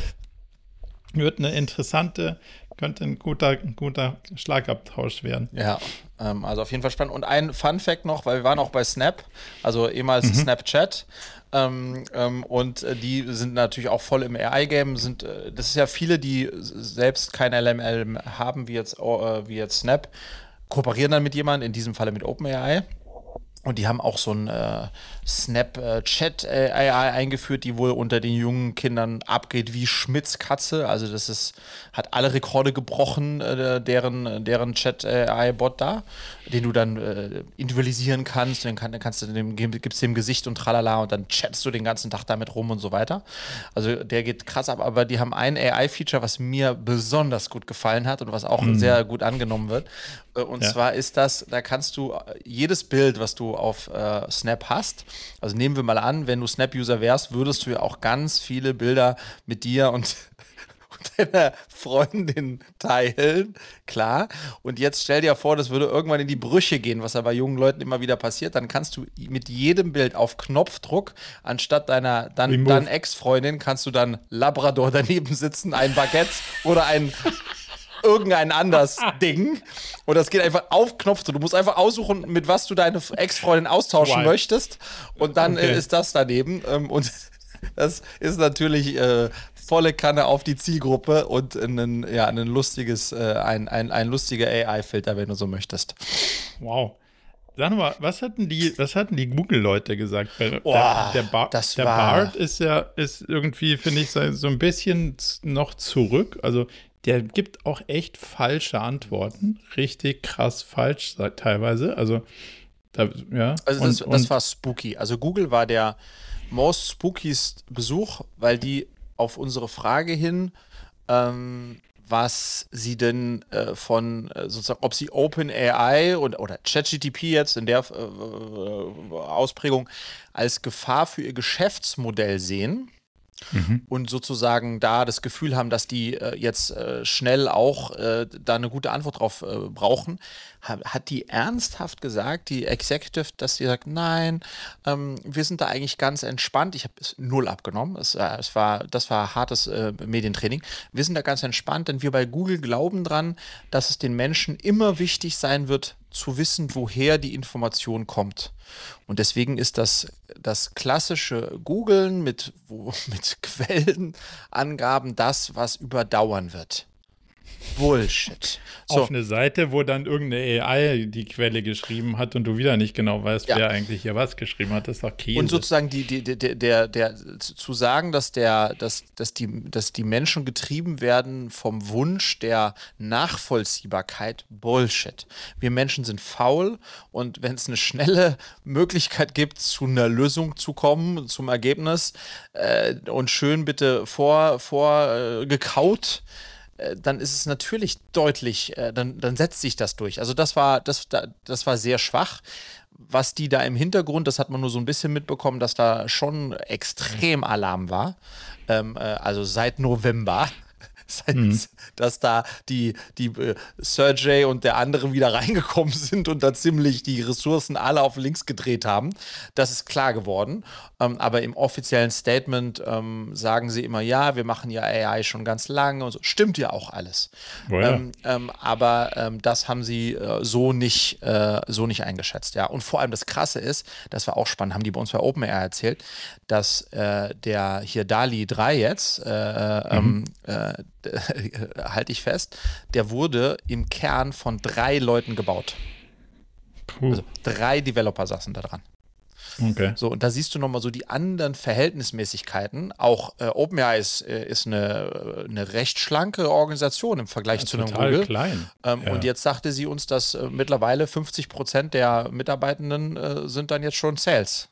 wird eine interessante könnte ein guter, guter Schlagabtausch werden. Ja, ähm, also auf jeden Fall spannend. Und ein Fun Fact noch, weil wir waren auch bei Snap, also ehemals mhm. Snapchat. Ähm, ähm, und äh, die sind natürlich auch voll im AI-Game. Sind, äh, das ist ja viele, die selbst kein LML haben, wie jetzt, äh, wie jetzt Snap, kooperieren dann mit jemandem, in diesem Falle mit OpenAI. Und die haben auch so ein äh, Snapchat äh, AI eingeführt, die wohl unter den jungen Kindern abgeht wie Schmitz Katze. Also das ist, hat alle Rekorde gebrochen, äh, deren, deren Chat AI-Bot da, den du dann äh, individualisieren kannst. Dann, kann, dann kannst du dem, gibst dem Gesicht und tralala und dann chattest du den ganzen Tag damit rum und so weiter. Also der geht krass ab, aber die haben ein AI-Feature, was mir besonders gut gefallen hat und was auch mhm. sehr gut angenommen wird. Äh, und ja. zwar ist das, da kannst du jedes Bild, was du auf äh, Snap hast, also nehmen wir mal an, wenn du Snap-User wärst, würdest du ja auch ganz viele Bilder mit dir und deiner Freundin teilen, klar. Und jetzt stell dir vor, das würde irgendwann in die Brüche gehen, was ja bei jungen Leuten immer wieder passiert. Dann kannst du mit jedem Bild auf Knopfdruck, anstatt deiner dann, dann Ex-Freundin, kannst du dann Labrador daneben sitzen, ein Baguette oder ein irgendein anderes Ding. Und das geht einfach auf Knopf. Du musst einfach aussuchen, mit was du deine Ex-Freundin austauschen wow. möchtest. Und dann okay. ist das daneben. Ähm, und das ist natürlich äh, volle Kanne auf die Zielgruppe und ein, ja, ein lustiges, äh, ein, ein, ein lustiger AI-Filter, wenn du so möchtest. Wow. Sag mal, was hatten die, was hatten die Google-Leute gesagt? Der, oh, der, Bar, der Bart ist ja, ist irgendwie, finde ich, so ein bisschen noch zurück. Also der gibt auch echt falsche Antworten. Richtig krass falsch teilweise. Also, da, ja. Also, das, und, das war spooky. Also, Google war der most spookiest Besuch, weil die auf unsere Frage hin, ähm, was sie denn äh, von äh, sozusagen, ob sie OpenAI und, oder ChatGTP jetzt in der äh, äh Ausprägung als Gefahr für ihr Geschäftsmodell sehen mhm. und sozusagen da das Gefühl haben, dass die äh, jetzt äh, schnell auch äh, da eine gute Antwort drauf äh, brauchen, hat, die ernsthaft gesagt, die Executive, dass sie sagt, nein, ähm, wir sind da eigentlich ganz entspannt. Ich habe es null abgenommen. Es, äh, es, war, das war hartes äh, Medientraining. Wir sind da ganz entspannt, denn wir bei Google glauben dran, dass es den Menschen immer wichtig sein wird, zu wissen, woher die Information kommt. Und deswegen ist das, das klassische Googlen mit, mit Quellenangaben das, was überdauern wird. Bullshit. So. Auf eine Seite, wo dann irgendeine AI die Quelle geschrieben hat und du wieder nicht genau weißt, ja. wer eigentlich hier was geschrieben hat, das ist doch Käse. Und sozusagen die, die, der, der, der, zu sagen, dass, der, dass, dass, die, dass die Menschen getrieben werden vom Wunsch der Nachvollziehbarkeit, Bullshit. Wir Menschen sind faul und wenn es eine schnelle Möglichkeit gibt, zu einer Lösung zu kommen, zum Ergebnis äh, und schön bitte vor, vor äh, gekaut, äh, dann ist es natürlich deutlich, äh, dann, dann setzt sich das durch. Also das war, das, das war sehr schwach. Was die da im Hintergrund, das hat man nur so ein bisschen mitbekommen, dass da schon extrem Alarm war. Ähm, äh, also seit November seit, mhm. dass da die, die äh, Sergey und der andere wieder reingekommen sind und da ziemlich die Ressourcen alle auf links gedreht haben. Das ist klar geworden. Ähm, aber im offiziellen Statement ähm, sagen sie immer, ja, wir machen ja AI schon ganz lange und so. Stimmt ja auch alles. Oh ja. Ähm, ähm aber ähm, das haben sie äh, so, nicht, äh, so nicht eingeschätzt. Ja. Und vor allem das Krasse ist, das war auch spannend, haben die bei uns bei OpenAI erzählt, dass äh, der hier DALI 3 jetzt, äh, äh, mhm. äh, halte ich fest, der wurde im Kern von drei Leuten gebaut. Puh. Also drei Developer saßen da dran. Okay. So, und da siehst du nochmal so die anderen Verhältnismäßigkeiten. Auch äh, OpenAI ist, äh, ist eine, eine recht schlanke Organisation im Vergleich ja, zu einem Google. klein. Ähm, ja. Und jetzt sagte sie uns, dass äh, mittlerweile 50 Prozent der Mitarbeitenden äh, sind dann jetzt schon Sales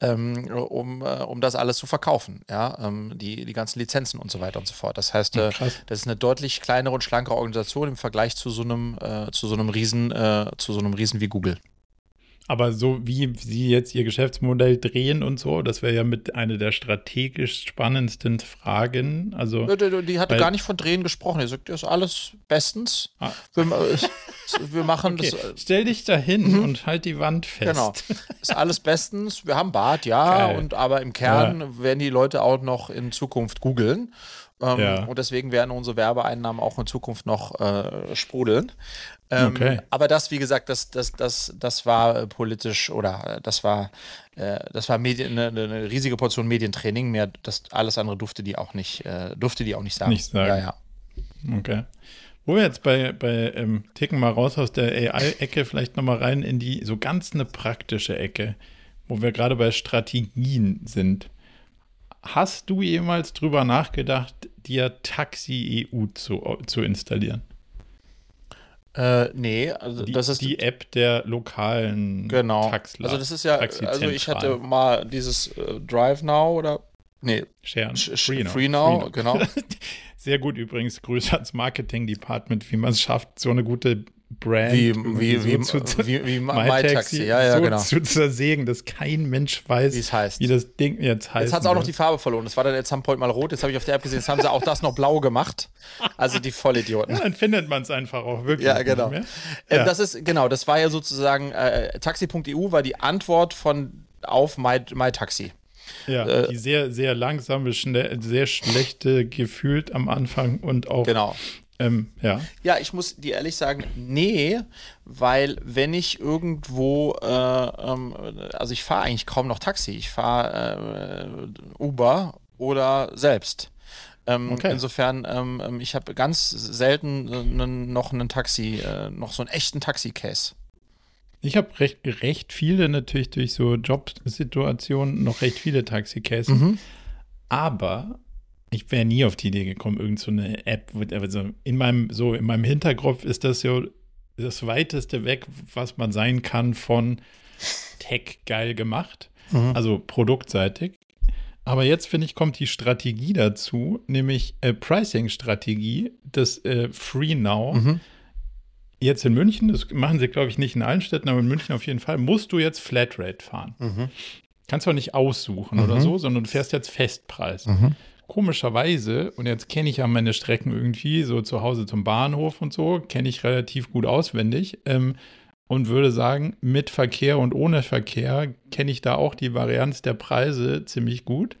ähm, um, äh, um das alles zu verkaufen, ja, ähm, die, die ganzen Lizenzen und so weiter und so fort. Das heißt, äh, das ist eine deutlich kleinere und schlankere Organisation im Vergleich zu so einem, äh, zu so einem Riesen, äh, zu so einem Riesen wie Google. Aber so wie sie jetzt ihr Geschäftsmodell drehen und so, das wäre ja mit einer der strategisch spannendsten Fragen. Also, die, die hatte gar nicht von Drehen gesprochen. Die sagt, das ist alles bestens. Ah. Wir, wir, machen okay. das. Äh, Stell dich da hin mhm. und halt die Wand fest. Genau. Ist alles bestens. Wir haben Bad, ja. Und, aber im Kern ja. werden die Leute auch noch in Zukunft googeln. Ähm, ja. Und deswegen werden unsere Werbeeinnahmen auch in Zukunft noch äh, sprudeln. Ähm, okay. Aber das, wie gesagt, das, das, das, das war politisch oder äh, das war, äh, das war Medien, eine, eine, riesige Portion Medientraining. Mehr das alles andere durfte die auch nicht, äh, durfte die auch nicht sagen. Nicht sagen. Ja, ja. Okay. Wo wir jetzt bei, bei ähm, Ticken mal raus aus der AI-Ecke, vielleicht nochmal rein in die so ganz eine praktische Ecke, wo wir gerade bei Strategien sind. Hast du jemals drüber nachgedacht, dir Taxi EU zu, zu installieren? Äh, nee, also die, das ist die App der lokalen genau. Taxler. Also das ist ja, also ich hatte mal dieses äh, Drive Now oder nee, Share, Free, Now. Free Now, genau. Sehr gut übrigens, Grüße ans Marketing Department, wie man es schafft, so eine gute Brand wie, wie, wie, zu, wie, wie MyTaxi, ja, ja, so genau. zu zersägen, dass kein Mensch weiß, heißt. wie das Ding jetzt heißt. Jetzt hat es auch noch die Farbe verloren. Das war dann jetzt am Point mal rot. Jetzt habe ich auf der App gesehen, jetzt haben sie auch das noch blau gemacht. Also die Vollidioten. Ja, dann findet man es einfach auch wirklich. Ja, genau. Ähm, ja. das ist, genau, das war ja sozusagen, äh, Taxi.eu war die Antwort von auf My, MyTaxi. Ja, äh, die sehr, sehr langsame, schnell, sehr schlechte gefühlt am Anfang und auch genau. Ähm, ja. Ja, ich muss dir ehrlich sagen, nee, weil wenn ich irgendwo, äh, ähm, also ich fahre eigentlich kaum noch Taxi, ich fahre äh, Uber oder selbst. Ähm, okay. Insofern, ähm, ähm, ich habe ganz selten äh, noch einen Taxi, äh, noch so einen echten Taxi-Case. Ich habe recht, recht viele natürlich durch so Jobsituationen noch recht viele Taxi-Cases. Mhm. Aber ich wäre nie auf die Idee gekommen, irgendeine so App, also in meinem, so in meinem Hinterkopf ist das ja das weiteste weg, was man sein kann von Tech geil gemacht, mhm. also produktseitig. Aber jetzt finde ich, kommt die Strategie dazu, nämlich äh, Pricing-Strategie, das äh, Free Now. Mhm. Jetzt in München, das machen sie, glaube ich, nicht in allen Städten, aber in München auf jeden Fall, musst du jetzt Flatrate fahren. Mhm. Kannst du auch nicht aussuchen oder mhm. so, sondern du fährst jetzt Festpreis. Mhm komischerweise, und jetzt kenne ich ja meine Strecken irgendwie, so zu Hause zum Bahnhof und so, kenne ich relativ gut auswendig ähm, und würde sagen, mit Verkehr und ohne Verkehr kenne ich da auch die Varianz der Preise ziemlich gut.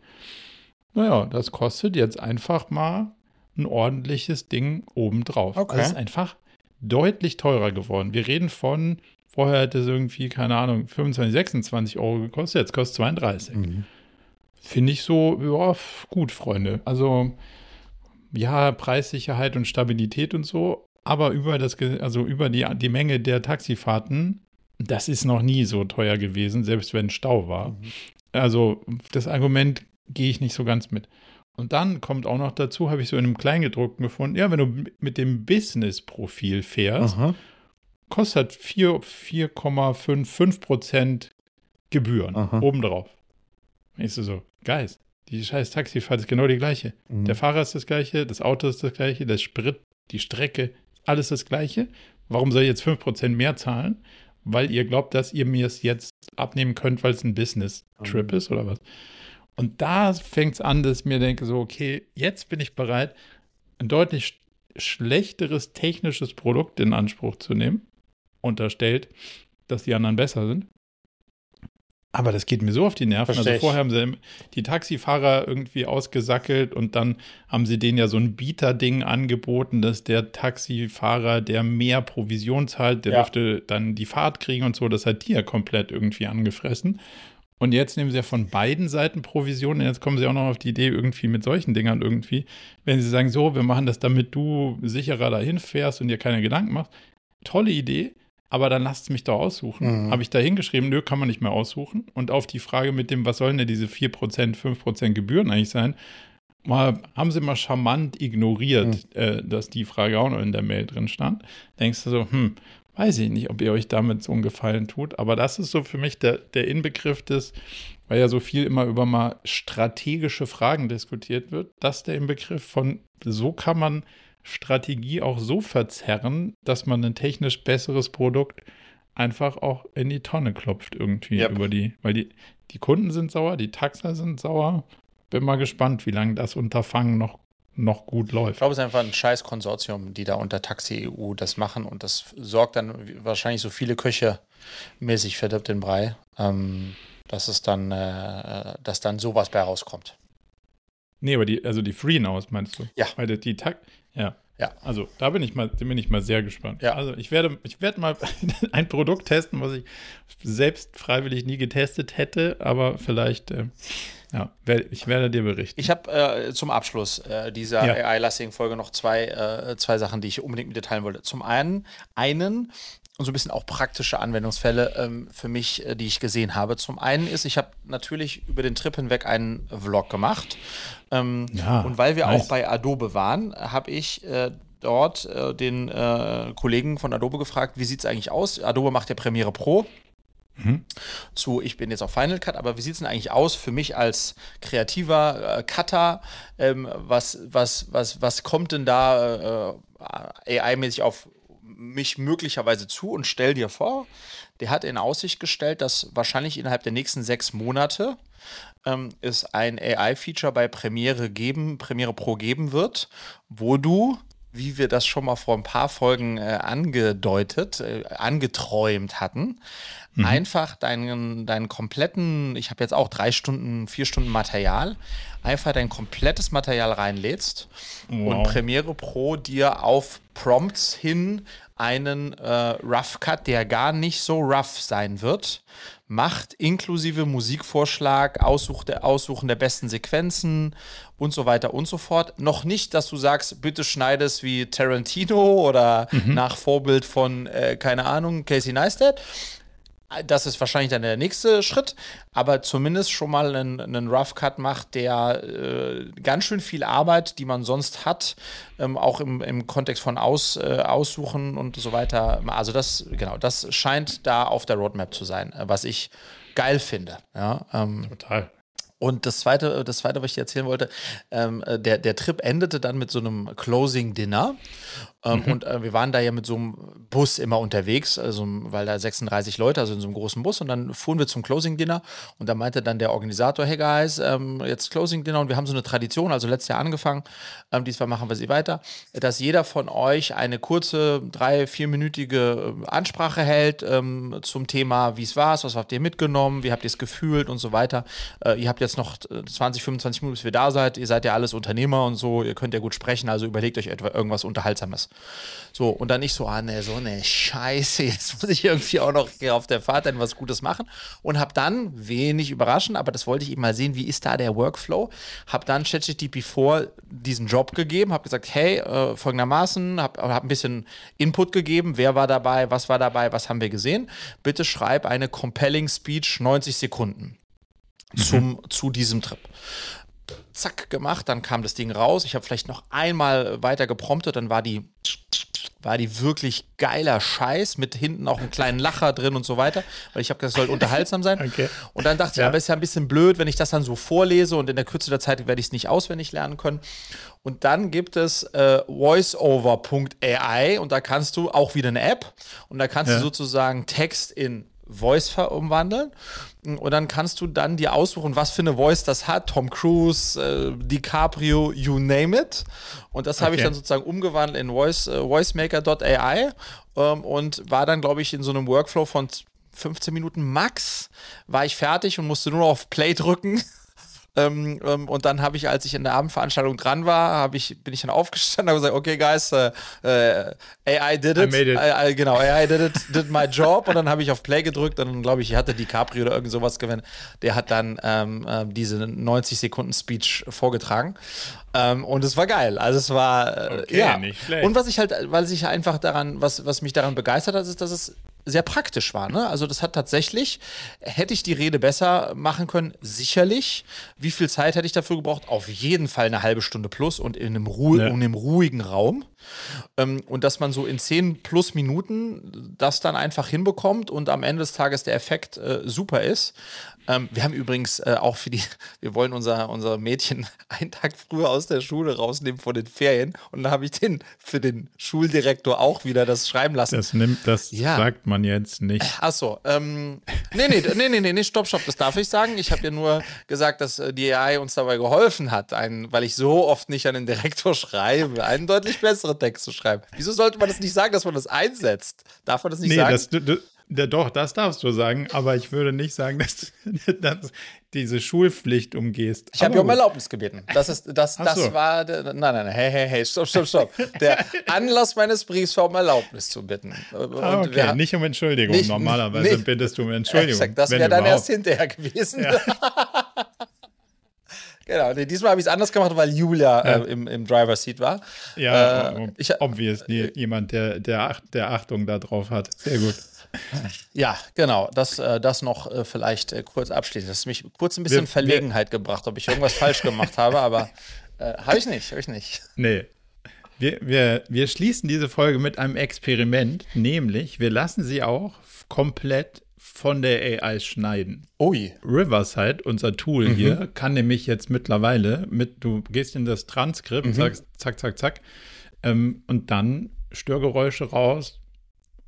Naja, das kostet jetzt einfach mal ein ordentliches Ding obendrauf. Okay. Also ist einfach deutlich teurer geworden. Wir reden von, vorher hätte es irgendwie, keine Ahnung, 25, 26 Euro gekostet, jetzt kostet es 32. Mhm. Finde ich so, ja, gut, Freunde. Also, ja, Preissicherheit und Stabilität und so, aber über das, also über die, die Menge der Taxifahrten, das ist noch nie so teuer gewesen, selbst wenn Stau war. Mhm. Also, das Argument gehe ich nicht so ganz mit. Und dann kommt auch noch dazu, habe ich so in einem Kleingedruckten gefunden, ja, wenn du mit dem Business-Profil fährst, Aha. kostet 4,55 Prozent Gebühren Aha. obendrauf. Ich so, so, Geist. Die scheiß Taxifahrt ist genau die gleiche. Mhm. Der Fahrer ist das gleiche, das Auto ist das gleiche, der Sprit, die Strecke, alles das gleiche. Warum soll ich jetzt 5% mehr zahlen? Weil ihr glaubt, dass ihr mir es jetzt abnehmen könnt, weil es ein Business-Trip mhm. ist oder was? Und da fängt es an, dass ich mir denke, so, okay, jetzt bin ich bereit, ein deutlich schlechteres technisches Produkt in Anspruch zu nehmen, unterstellt, dass die anderen besser sind. Aber das geht mir so auf die Nerven. Versteh also vorher haben sie die Taxifahrer irgendwie ausgesackelt und dann haben sie denen ja so ein Bieter-Ding angeboten, dass der Taxifahrer, der mehr Provision zahlt, der ja. dürfte dann die Fahrt kriegen und so. Das hat die ja komplett irgendwie angefressen. Und jetzt nehmen sie ja von beiden Seiten Provisionen. Jetzt kommen sie auch noch auf die Idee, irgendwie mit solchen Dingern irgendwie, wenn sie sagen, so, wir machen das, damit du sicherer dahin fährst und dir keine Gedanken machst. Tolle Idee aber dann lasst es mich doch aussuchen. Mhm. Habe ich da hingeschrieben, nö, kann man nicht mehr aussuchen. Und auf die Frage mit dem, was sollen denn diese 4%, 5% Gebühren eigentlich sein, mal, haben sie mal charmant ignoriert, mhm. äh, dass die Frage auch noch in der Mail drin stand. Denkst du so, hm, weiß ich nicht, ob ihr euch damit so einen Gefallen tut. Aber das ist so für mich der, der Inbegriff des, weil ja so viel immer über mal strategische Fragen diskutiert wird, dass der Inbegriff von, so kann man Strategie auch so verzerren, dass man ein technisch besseres Produkt einfach auch in die Tonne klopft irgendwie yep. über die, weil die, die Kunden sind sauer, die Taxer sind sauer. Bin mal gespannt, wie lange das Unterfangen noch, noch gut läuft. Ich glaube, es ist einfach ein scheiß Konsortium, die da unter Taxi EU das machen und das sorgt dann wahrscheinlich so viele Köche mäßig verdirbt den Brei, ähm, dass es dann, äh, dass dann sowas bei rauskommt. Nee, aber die, also die Free Nows meinst du? Ja. Weil die, die ja. Ja. Also da bin ich mal, bin ich mal sehr gespannt. Ja. Also ich werde, ich werde mal ein Produkt testen, was ich selbst freiwillig nie getestet hätte, aber vielleicht, äh, ja, ich werde dir berichten. Ich habe äh, zum Abschluss äh, dieser Ja. AI-lastigen Folge noch zwei, äh, zwei Sachen, die ich unbedingt mit dir teilen wollte. Zum einen, einen und so ein bisschen auch praktische Anwendungsfälle ähm, für mich, äh, die ich gesehen habe. Zum einen ist, ich habe natürlich über den Trip hinweg einen Vlog gemacht. Ähm, Ja, und weil wir nice. auch bei Adobe waren, habe ich äh, dort äh, den äh, Kollegen von Adobe gefragt, wie sieht es eigentlich aus? Adobe macht ja Premiere Pro zu, ich bin jetzt auf Final Cut, aber wie sieht es denn eigentlich aus für mich als kreativer äh, Cutter? Ähm, was, was, was, was kommt denn da äh, AI-mäßig auf mich möglicherweise zu? Und stell dir vor, der hat in Aussicht gestellt, dass wahrscheinlich innerhalb der nächsten sechs Monate ähm, es ein AI-Feature bei Premiere geben, Premiere Pro geben wird, wo du, wie wir das schon mal vor ein paar Folgen äh, angedeutet, äh, angeträumt hatten, einfach deinen, deinen kompletten, ich habe jetzt auch drei Stunden, vier Stunden Material, einfach dein komplettes Material reinlädst und Wow. Premiere Pro dir auf Prompts hin einen äh, Rough Cut, der gar nicht so rough sein wird, macht, inklusive Musikvorschlag, Aussuch der, Aussuchen der besten Sequenzen und so weiter und so fort. Noch nicht, dass du sagst, bitte schneide es wie Tarantino oder nach Vorbild von, äh, keine Ahnung, Casey Neistat. Das ist wahrscheinlich dann der nächste Schritt, aber zumindest schon mal einen, einen Rough Cut macht, der äh, ganz schön viel Arbeit, die man sonst hat, ähm, auch im, im Kontext von Aus, äh, Aussuchen und so weiter. Also das, genau, das scheint da auf der Roadmap zu sein, äh, was ich geil finde. Ja, ähm, Total. Und das zweite, das zweite, was ich dir erzählen wollte, ähm, äh, der, der Trip endete dann mit so einem Closing Dinner. Ähm, Und äh, wir waren da ja mit so einem Bus immer unterwegs, also, weil da 36 Leute, also in so einem großen Bus. Und dann fuhren wir zum Closing Dinner. Und da meinte dann der Organisator, hey guys, ähm, jetzt Closing Dinner. Und wir haben so eine Tradition, also letztes Jahr angefangen, ähm, diesmal machen wir sie weiter, dass jeder von euch eine kurze, drei, vierminütige äh, Ansprache hält ähm, zum Thema, wie es war, was habt ihr mitgenommen, wie habt ihr es gefühlt und so weiter. Äh, ihr habt jetzt noch äh, 20, 25 Minuten, bis wir da seid. Ihr seid ja alles Unternehmer und so, ihr könnt ja gut sprechen, also überlegt euch etwa irgendwas Unterhaltsames. So, und dann nicht so, ah, ne, so eine Scheiße, jetzt muss ich irgendwie auch noch auf der Fahrt dann was Gutes machen. Und habe dann, wenig überraschend, aber das wollte ich eben mal sehen, wie ist da der Workflow, habe dann ChatGTP 4 diesen Job gegeben, habe gesagt, hey, äh, folgendermaßen, habe hab ein bisschen Input gegeben, wer war dabei, was war dabei, was haben wir gesehen. Bitte schreib eine compelling Speech 90 Sekunden zum, zu diesem Trip zack gemacht, dann kam das Ding raus. Ich habe vielleicht noch einmal weiter gepromptet, dann war die war die wirklich geiler Scheiß mit hinten auch einem kleinen Lacher drin und so weiter, weil ich habe gesagt, es soll unterhaltsam sein. Okay. Und dann dachte ich, Ja. aber ist ja ein bisschen blöd, wenn ich das dann so vorlese und in der Kürze der Zeit werde ich es nicht auswendig lernen können. Und dann gibt es äh, voiceover.ai und da kannst du auch wieder eine App und da kannst Ja. du sozusagen Text in Voice umwandeln und dann kannst du dann dir aussuchen, was für eine Voice das hat. Tom Cruise, äh, DiCaprio, you name it. Und das habe ich Okay. dann sozusagen umgewandelt in Voice, äh, voicemaker.ai ähm, und war dann, glaube ich, in so einem Workflow von 15 Minuten max, war ich fertig und musste nur noch auf Play drücken. Ähm, ähm, und dann habe ich, als ich in der Abendveranstaltung dran war, habe ich, bin ich dann aufgestanden und gesagt, okay, guys, äh, äh, AI did I it. made it. Äh, äh, genau, AI did it, did my job. Und dann habe ich auf Play gedrückt und dann, glaube ich, hatte DiCaprio oder irgend sowas gewinnen. Der hat dann ähm, ähm, diese 90 Sekunden Speech vorgetragen. Ähm, und es war geil. Also es war äh, Okay, ja. Und was ich halt, weil sich einfach daran, was, was mich daran begeistert hat, ist, dass es sehr praktisch war. Ne? Also das hat tatsächlich, hätte ich die Rede besser machen können, sicherlich. Wie viel Zeit hätte ich dafür gebraucht? Auf jeden Fall eine halbe Stunde plus und in einem, Ruhe, Ja. in einem ruhigen Raum. Ähm, und dass man so in 10 plus Minuten das dann einfach hinbekommt und am Ende des Tages der Effekt äh, super ist. Ähm, wir haben übrigens äh, auch für die, wir wollen unser, unser Mädchen einen Tag früher aus der Schule rausnehmen vor den Ferien und dann habe ich den für den Schuldirektor auch wieder das schreiben lassen. Das nimmt, das Ja. sagt man jetzt nicht. Achso, ähm, nee, nee, nee, nee, nee, nee, stopp, stopp, das darf ich sagen. Ich habe ja nur gesagt, dass äh, die AI uns dabei geholfen hat, einen, weil ich so oft nicht an den Direktor schreibe, einen deutlich besseren Text zu schreiben. Wieso sollte man das nicht sagen, dass man das einsetzt? Darf man das nicht Nee, sagen? das, du, du, Ja, doch, das darfst du sagen, aber ich würde nicht sagen, dass, dass diese Schulpflicht umgehst. Ich habe ja um. Erlaubnis gebeten. Das, ist, das, Ach das so. war. Der, nein, nein, nein, hey, hey, hey, stopp, stopp, stopp. Der Anlass meines Briefs war, um Erlaubnis zu bitten. Und Ah, okay, wir- nicht um Entschuldigung. Nicht- Normalerweise nicht- bittest du um Entschuldigung. Exakt, das wäre dann überhaupt. erst hinterher gewesen. genau, nee, diesmal habe ich es anders gemacht, weil Julia Ja. äh, im, im Driver's Seat war. Ja, Äh, ich- obviously jemand, der, der, Ach- der Achtung da drauf hat. Sehr gut. Ja, genau, das, äh, das noch äh, vielleicht äh, kurz abschließend. Das hat mich kurz ein bisschen Wir- Verlegenheit gebracht, ob ich irgendwas falsch gemacht habe, aber habe ich nicht, habe ich nicht. Nee. Wir, wir, wir schließen diese Folge mit einem Experiment, nämlich wir lassen sie auch komplett von der AI schneiden. Ui. Riverside, unser Tool Mhm. hier, kann nämlich jetzt mittlerweile mit, du gehst in das Transkript, Mhm. sagst zack, zack, zack, ähm, und dann Störgeräusche raus,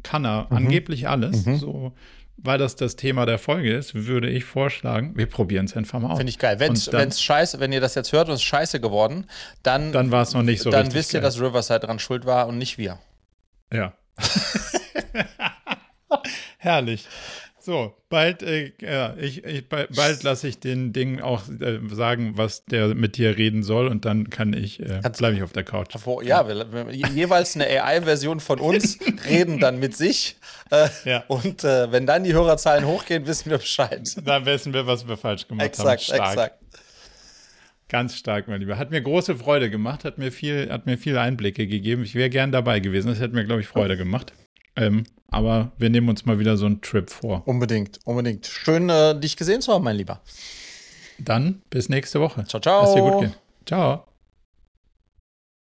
kann er Mhm. angeblich alles. So, weil das das Thema der Folge ist, würde ich vorschlagen, wir probieren es einfach mal aus. Finde ich geil. Wenn es Und dann- scheiße, wenn ihr das jetzt hört und es ist scheiße geworden, dann, Dann war es noch nicht so dann wisst ihr, geil. dass Riverside dran schuld war und nicht wir. Ja. Herrlich. So, bald, äh, ja, ich, ich, bald, bald lasse ich den Ding auch äh, sagen, was der mit dir reden soll und dann kann ich, äh, bleibe ich auf der Couch. Wo, ja, wir, wir, jeweils eine AI-Version von uns reden dann mit sich. Äh, Ja. Und äh, wenn dann die Hörerzahlen hochgehen, wissen wir Bescheid. Dann wissen wir, was wir falsch gemacht haben. Exakt, Stark. exakt. Ganz stark, mein Lieber. Hat mir große Freude gemacht, hat mir viel, hat mir viele Einblicke gegeben. Ich wäre gern dabei gewesen. Das hätte mir, glaube ich, Freude gemacht. Ähm, aber wir nehmen uns mal wieder so einen Trip vor. Unbedingt, unbedingt. Schön, äh, dich gesehen zu haben, mein Lieber. Dann bis nächste Woche. Ciao, ciao. Lass dir gut gehen. Ciao.